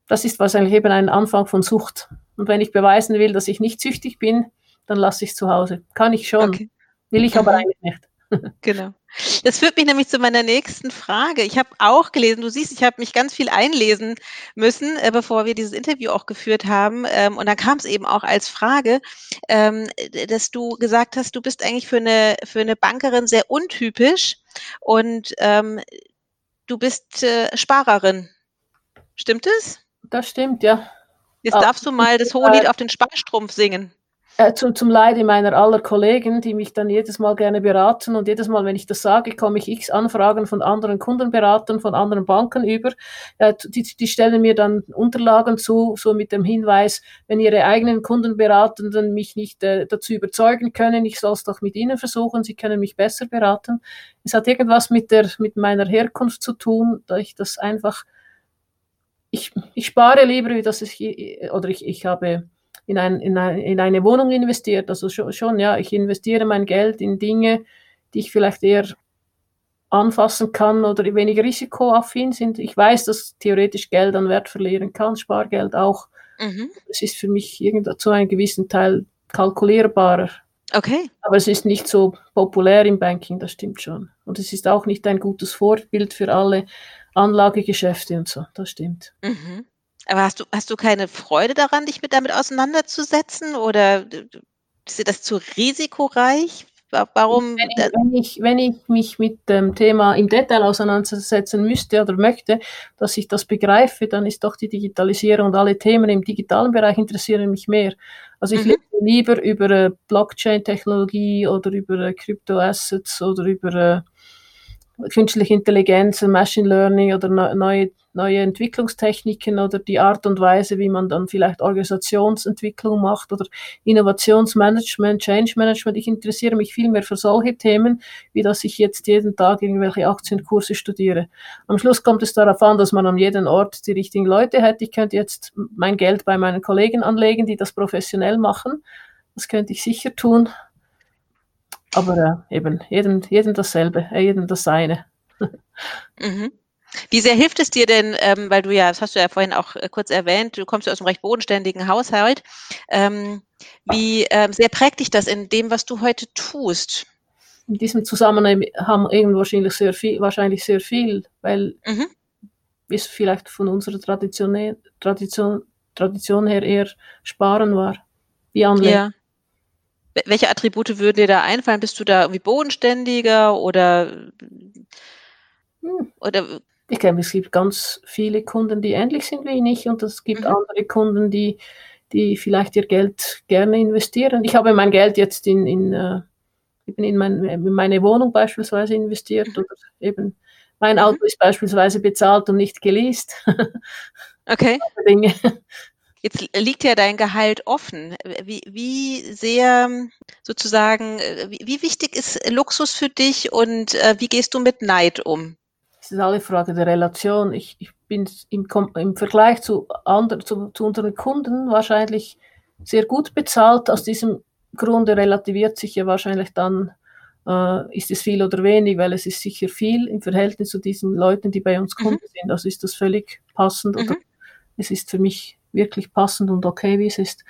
das ist wahrscheinlich eben ein Anfang von Sucht. Und wenn ich beweisen will, dass ich nicht süchtig bin, dann lasse ich es zu Hause. Kann ich schon. Okay. Will ich aber mhm. eigentlich nicht. genau. Das führt mich nämlich zu meiner nächsten Frage. Ich habe auch gelesen, du siehst, ich habe mich ganz viel einlesen müssen, äh, bevor wir dieses Interview auch geführt haben. Ähm, und dann kam es eben auch als Frage, ähm, dass du gesagt hast, du bist eigentlich für eine, für eine Bankerin sehr untypisch und ähm, du bist äh, Sparerin. Stimmt es? Das stimmt, ja. Jetzt darfst du mal das hohe Lied auf den Sparstrumpf singen. Äh, zum, zum Leide meiner aller Kollegen, die mich dann jedes Mal gerne beraten und jedes Mal, wenn ich das sage, komme ich x Anfragen von anderen Kundenberatern, von anderen Banken über. Äh, die, die stellen mir dann Unterlagen zu, so mit dem Hinweis, wenn ihre eigenen Kundenberatenden mich nicht äh, dazu überzeugen können, ich soll es doch mit ihnen versuchen, sie können mich besser beraten. Es hat irgendwas mit der, mit meiner Herkunft zu tun, da ich das einfach ich, ich spare lieber, dass ich, oder ich, ich habe in, ein, in, ein, in eine Wohnung investiert. Also schon, schon, ja, ich investiere mein Geld in Dinge, die ich vielleicht eher anfassen kann oder weniger risikoaffin sind. Ich weiß, dass theoretisch Geld an Wert verlieren kann, Spargeld auch. Mhm. Es ist für mich zu einem gewissen Teil kalkulierbarer. Okay. Aber es ist nicht so populär im Banking, das stimmt schon. Und es ist auch nicht ein gutes Vorbild für alle Anlagegeschäfte und so, das stimmt. Mhm. Aber hast du, hast du keine Freude daran, dich mit damit auseinanderzusetzen? Oder ist dir das zu risikoreich? Warum? Wenn ich, wenn ich, wenn ich mich mit dem Thema im Detail auseinandersetzen müsste oder möchte, dass ich das begreife, dann ist doch die Digitalisierung und alle Themen im digitalen Bereich interessieren mich mehr. Also ich mhm. lese lieber über äh, Blockchain-Technologie oder über äh, Crypto-Assets oder über äh, künstliche Intelligenz, Machine Learning oder neue, neue Entwicklungstechniken oder die Art und Weise, wie man dann vielleicht Organisationsentwicklung macht oder Innovationsmanagement, Change Management. Ich interessiere mich viel mehr für solche Themen, wie dass ich jetzt jeden Tag irgendwelche Aktienkurse studiere. Am Schluss kommt es darauf an, dass man an jedem Ort die richtigen Leute hat. Ich könnte jetzt mein Geld bei meinen Kollegen anlegen, die das professionell machen. Das könnte ich sicher tun. Aber äh, eben, jedem, jedem dasselbe, äh, jedem das seine. mhm. Wie sehr hilft es dir denn, ähm, weil du ja, das hast du ja vorhin auch äh, kurz erwähnt, du kommst ja aus einem recht bodenständigen Haushalt. Ähm, wie ähm, sehr prägt dich das in dem, was du heute tust? In diesem Zusammenhang haben irgendwo wahrscheinlich sehr viel, wahrscheinlich sehr viel weil mhm. es vielleicht von unserer Tradition, Tradition, Tradition her eher Sparen war, wie Anlegen. Welche Attribute würden dir da einfallen? Bist du da irgendwie bodenständiger oder, hm. oder ich glaube, es gibt ganz viele Kunden, die ähnlich sind wie ich und es gibt mhm. andere Kunden, die, die vielleicht ihr Geld gerne investieren. Ich habe mein Geld jetzt in, in, uh, in, mein, in meine Wohnung beispielsweise investiert mhm. oder eben mein mhm. Auto ist beispielsweise bezahlt und nicht geleast. Okay. Dinge. Jetzt liegt ja dein Gehalt offen. Wie, wie sehr sozusagen, wie, wie, wichtig ist Luxus für dich und äh, wie gehst du mit Neid um? Das ist alle Frage der Relation. Ich, ich bin im, im Vergleich zu, anderen, zu, zu unseren Kunden wahrscheinlich sehr gut bezahlt. Aus diesem Grunde relativiert sich ja wahrscheinlich dann, äh, ist es viel oder wenig, weil es ist sicher viel im Verhältnis zu diesen Leuten, die bei uns mhm. Kunden mhm. sind. Also ist das völlig passend mhm. oder es ist für mich wirklich passend und okay, wie es ist,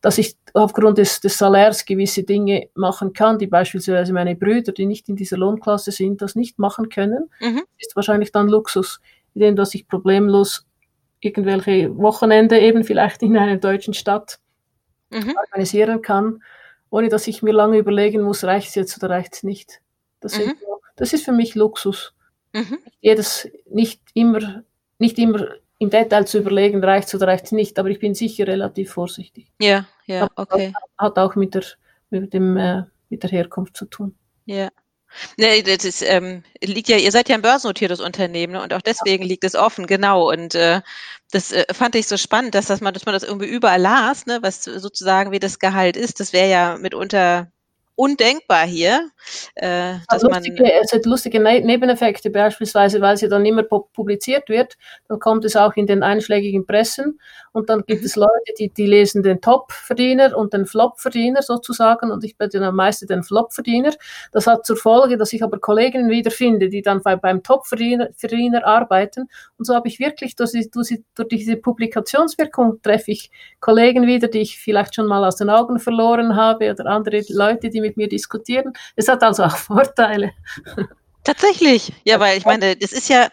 dass ich aufgrund des, des Salärs gewisse Dinge machen kann, die beispielsweise meine Brüder, die nicht in dieser Lohnklasse sind, das nicht machen können, mhm. ist wahrscheinlich dann Luxus, indem dass ich problemlos irgendwelche Wochenende eben vielleicht in einer deutschen Stadt mhm. organisieren kann, ohne dass ich mir lange überlegen muss, reicht es jetzt oder reicht es nicht. Das, mhm. sind, das, ist für mich Luxus. Mhm. Jedes nicht immer, nicht immer im Detail zu überlegen, reicht es oder reicht es nicht, aber ich bin sicher relativ vorsichtig. Ja, ja, okay. Hat, hat auch mit der, mit, dem, äh, mit der Herkunft zu tun. Ja. Nee, das ist, ähm, liegt ja, ihr seid ja ein börsennotiertes Unternehmen ne? und auch deswegen liegt es offen, genau. Und äh, das äh, fand ich so spannend, dass, das man, dass man das irgendwie überall las, ne, was sozusagen wie das Gehalt ist. Das wäre ja mitunter undenkbar hier. Äh, dass lustige, man es hat lustige ne Nebeneffekte, beispielsweise, weil sie dann immer publiziert wird, dann kommt es auch in den einschlägigen Pressen und dann gibt mhm. es Leute, die, die lesen den Top-Verdiener und den Flop-Verdiener sozusagen und ich bin dann am meisten den Flop-Verdiener. Das hat zur Folge, dass ich aber Kolleginnen wiederfinde, die dann bei, beim Top-Verdiener Verdiener arbeiten und so habe ich wirklich durch, durch, durch diese Publikationswirkung treffe ich Kollegen wieder, die ich vielleicht schon mal aus den Augen verloren habe oder andere Leute, die mit mir diskutieren. Es hat also auch Vorteile. Tatsächlich, ja, weil ich meine, das ist ja.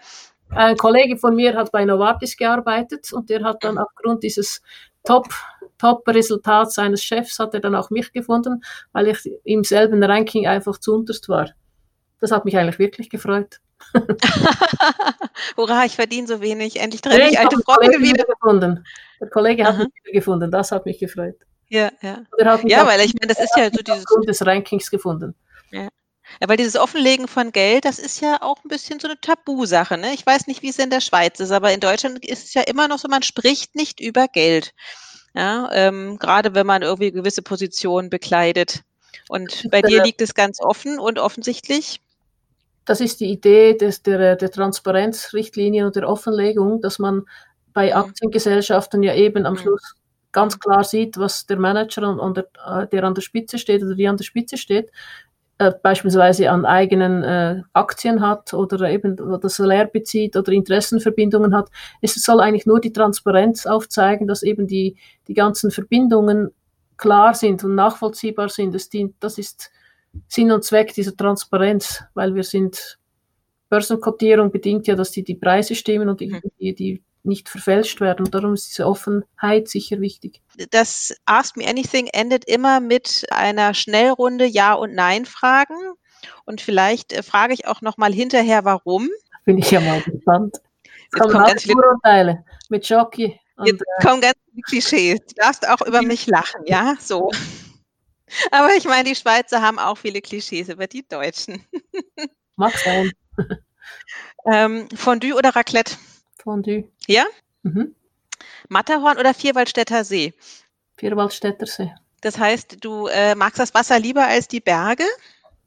Ein Kollege von mir hat bei Novartis gearbeitet und der hat dann aufgrund dieses Top, Top-Resultats seines Chefs hat er dann auch mich gefunden, weil ich im selben Ranking einfach zu unterst war. Das hat mich eigentlich wirklich gefreut. Hurra, ich verdiene so wenig. Endlich treffe ich alte Freunde wieder. Gefunden. Der Kollege hat Aha. mich wieder gefunden. Das hat mich gefreut. Ja, ja. ja, weil ich meine, das ist ja so dieses. Grund des Rankings gefunden. Ja. ja. weil dieses Offenlegen von Geld, das ist ja auch ein bisschen so eine Tabusache. Ne? Ich weiß nicht, wie es in der Schweiz ist, aber in Deutschland ist es ja immer noch so, man spricht nicht über Geld. Ja, ähm, gerade wenn man irgendwie gewisse Positionen bekleidet. Und bei dir liegt es ganz offen und offensichtlich. Das ist die Idee des, der, der Transparenzrichtlinie und der Offenlegung, dass man bei mhm. Aktiengesellschaften ja eben am mhm. Schluss ganz klar sieht, was der Manager, an der, äh, der an der Spitze steht oder die an der Spitze steht, äh, beispielsweise an eigenen äh, Aktien hat oder eben das Salär bezieht oder Interessenverbindungen hat. Es soll eigentlich nur die Transparenz aufzeigen, dass eben die, die ganzen Verbindungen klar sind und nachvollziehbar sind. Das, dient, das ist Sinn und Zweck dieser Transparenz, weil wir sind Börsenkotierung bedingt ja, dass die, die Preise stimmen und die, mhm. die, die nicht verfälscht werden. Und darum ist diese Offenheit sicher wichtig. Das Ask Me Anything endet immer mit einer Schnellrunde Ja- und Nein-Fragen. Und vielleicht äh, frage ich auch nochmal hinterher, warum. Bin ich ja mal gespannt. Jetzt kommen ganz viele Urteile mit Jockey. Jetzt äh, kommen ganz viele Klischees. Du darfst auch über mich lachen, ja? So. Aber ich meine, die Schweizer haben auch viele Klischees über die Deutschen. Mag sein. ähm, Fondue oder Raclette? Fondue. Ja? Mhm. Matterhorn oder Vierwaldstätter See? Vierwaldstätter See. Das heißt, du äh, magst das Wasser lieber als die Berge?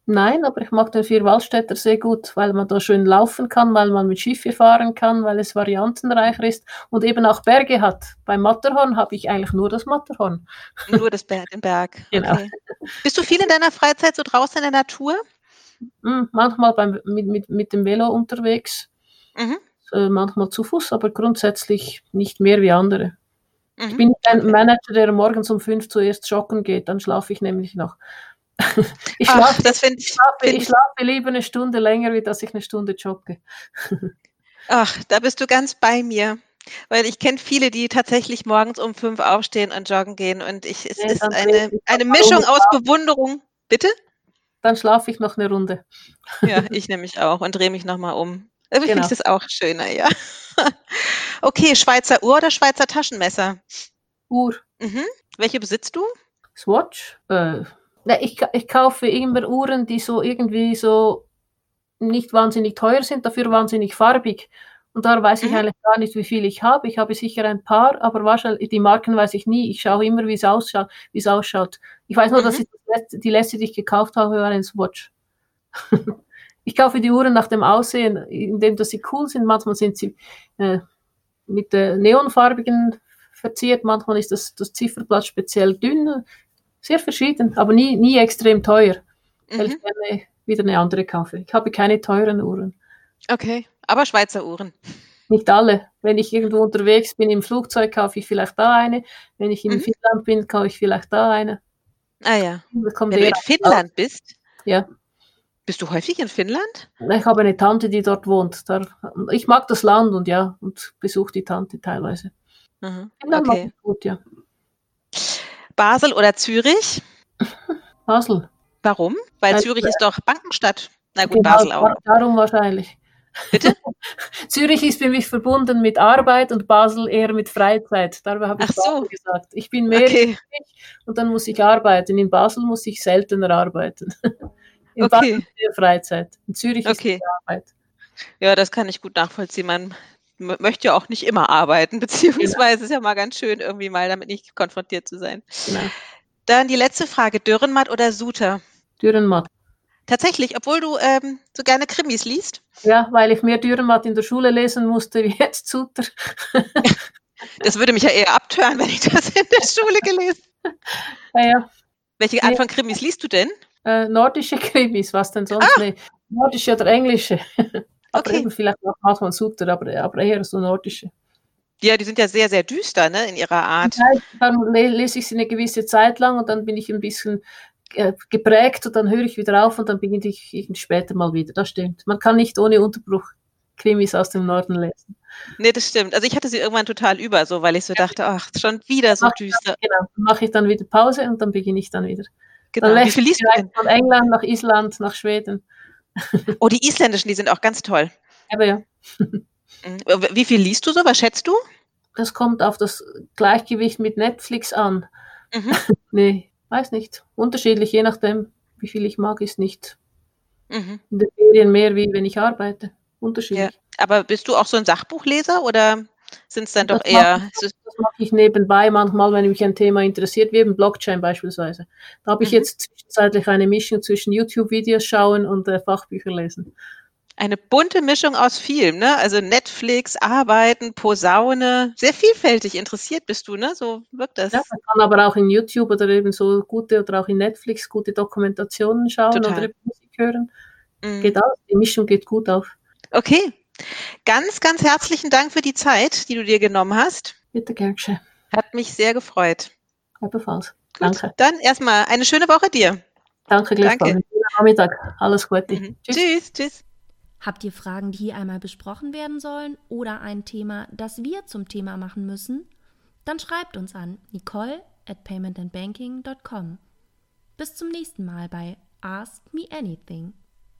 Nein, aber ich mag den Vierwaldstätter See gut, weil man da schön laufen kann, weil man mit Schiffe fahren kann, weil es variantenreicher ist und eben auch Berge hat. Beim Matterhorn habe ich eigentlich nur das Matterhorn. Nur das Berg, den Berg. Genau. Okay. Bist du viel in deiner Freizeit so draußen in der Natur? Hm, manchmal beim, mit, mit, mit dem Velo unterwegs. Mhm äh, manchmal zu Fuß, aber grundsätzlich nicht mehr wie andere. Mhm. Ich bin ein Manager, der morgens um fünf zuerst joggen geht, dann schlafe ich nämlich noch. ich, schlafe, Ach, das find, ich, schlafe, find ich schlafe lieber eine Stunde länger, wie dass ich eine Stunde jogge. Ach, da bist du ganz bei mir. Weil ich kenne viele, die tatsächlich morgens um fünf aufstehen und joggen gehen. Und ich, es ja, ist eine, eine Mischung aus Bewunderung. Bitte? Dann schlafe ich noch eine Runde. Ja, ich nämlich auch und drehe mich nochmal um. Irgendwie genau. finde ich das auch schöner, ja. okay, Schweizer Uhr oder Schweizer Taschenmesser? Uhr. Mhm. Welche besitzt du? Swatch. Äh, ich, ich kaufe immer Uhren, die so irgendwie so nicht wahnsinnig teuer sind, dafür wahnsinnig farbig. Und da weiß ich mhm. eigentlich gar nicht, wie viel ich habe. Ich habe sicher ein paar, aber wahrscheinlich die Marken weiß ich nie. Ich schaue immer, wie es ausschaut. Wie es ausschaut. Ich weiß nur, mhm. dass ich die letzte, die ich gekauft habe, war ein Swatch. ich kaufe die Uhren nach dem Aussehen, indem dass sie cool sind. Manchmal sind sie äh, mit äh, neonfarbigen verziert, manchmal ist das, das Zifferblatt speziell dünn. Sehr verschieden, aber nie, nie extrem teuer, mhm. weil ich gerne wieder eine andere kaufe. Ich habe keine teuren Uhren. Okay, aber Schweizer Uhren. nicht alle. Wenn ich irgendwo unterwegs bin im Flugzeug, kaufe ich vielleicht da eine. Wenn ich in Mhm. Finnland bin, kaufe ich vielleicht da eine. Ah ja. Wenn du in auf- Finnland bist, Ja. Bist du häufig in Finnland? Ich habe eine Tante, die dort wohnt. Da, ich mag das Land und ja, und besuche die Tante teilweise. Mhm. Finnland mag Okay. ich gut, ja. Basel oder Zürich? Basel. Warum? Weil Weil- Zürich ist doch Bankenstadt. Na gut, Genau, Basel auch. dar- Darum wahrscheinlich. Bitte? Zürich ist für mich verbunden mit Arbeit und Basel eher mit Freizeit. Darüber habe ich Ach so. Gesagt. Ich bin mehr Okay, und dann muss ich arbeiten. In Basel muss ich seltener arbeiten. In okay. ist eher Freizeit. In Zürich ist Okay. es Arbeit. Ja, das kann ich gut nachvollziehen. Man möchte ja auch nicht immer arbeiten, beziehungsweise ist ja mal ganz schön, irgendwie mal damit nicht konfrontiert zu sein. Genau. Dann die letzte Frage: Dürrenmatt oder Suter? Dürrenmatt. Tatsächlich, obwohl du ähm, so gerne Krimis liest. Ja, weil ich mehr Dürrenmatt in der Schule lesen musste wie jetzt Suter. Das würde mich ja eher abtören, wenn ich das in der Schule gelesen Ja, ja. Welche Art von Krimis liest du denn? Äh, nordische Krimis, was denn sonst? Nee, nordische oder englische. aber Okay. eben vielleicht auch manchmal Suter, aber, aber eher so nordische. Ja, die sind ja sehr, sehr düster, ne, in ihrer Art. Ja, dann le- lese ich sie eine gewisse Zeit lang und dann bin ich ein bisschen äh, geprägt und dann höre ich wieder auf und dann beginne ich später mal wieder. Das stimmt. Man kann nicht ohne Unterbruch Krimis aus dem Norden lesen. Nee, das stimmt. Also ich hatte sie irgendwann total über, so weil ich so dachte, ach, schon wieder so düster. Genau. Dann mache ich dann wieder Pause und dann beginne ich dann wieder. Genau. Dann Wie lässt viel liest du denn? von England nach Island, nach Schweden. Oh, die isländischen, die sind auch ganz toll. Aber ja, Mhm. Wie viel liest du so? Was schätzt du? das kommt auf das Gleichgewicht mit Netflix an. Mhm. Nee, weiß nicht. Unterschiedlich, je nachdem, wie viel ich mag, ist nicht Mhm. in den Ferien mehr, wie wenn ich arbeite. Ja. Unterschiedlich. Aber bist du auch so ein Sachbuchleser oder sind es dann doch Das eher. mache ich, das mache ich nebenbei manchmal, wenn mich ein Thema interessiert, wie eben Blockchain beispielsweise. Da habe ich Mhm. jetzt zwischenzeitlich eine Mischung zwischen YouTube-Videos schauen und äh, Fachbücher lesen. Eine bunte Mischung aus vielem, ne? Also Netflix, Arbeiten, Posaune, sehr vielfältig interessiert bist du, ne? So wirkt das. Ja, man kann aber auch in YouTube oder eben so gute oder auch in Netflix gute Dokumentationen schauen Total. oder Musik hören. Mhm. Geht aus. Die Mischung geht gut auf. Okay. Ganz, ganz herzlichen Dank für die Zeit, die du dir genommen hast. Bitte gern geschehen. Hat mich sehr gefreut. Ebenfalls. Gut, Danke. dann erstmal eine schöne Woche dir. Danke gleichfalls. Danke. Einen schönen Nachmittag. Alles Gute. Mhm. Tschüss. Tschüss, tschüss. Habt ihr Fragen, die hier einmal besprochen werden sollen oder ein Thema, das wir zum Thema machen müssen? Dann schreibt uns an nicole at paymentandbanking.com. Bis zum nächsten Mal bei Ask Me Anything.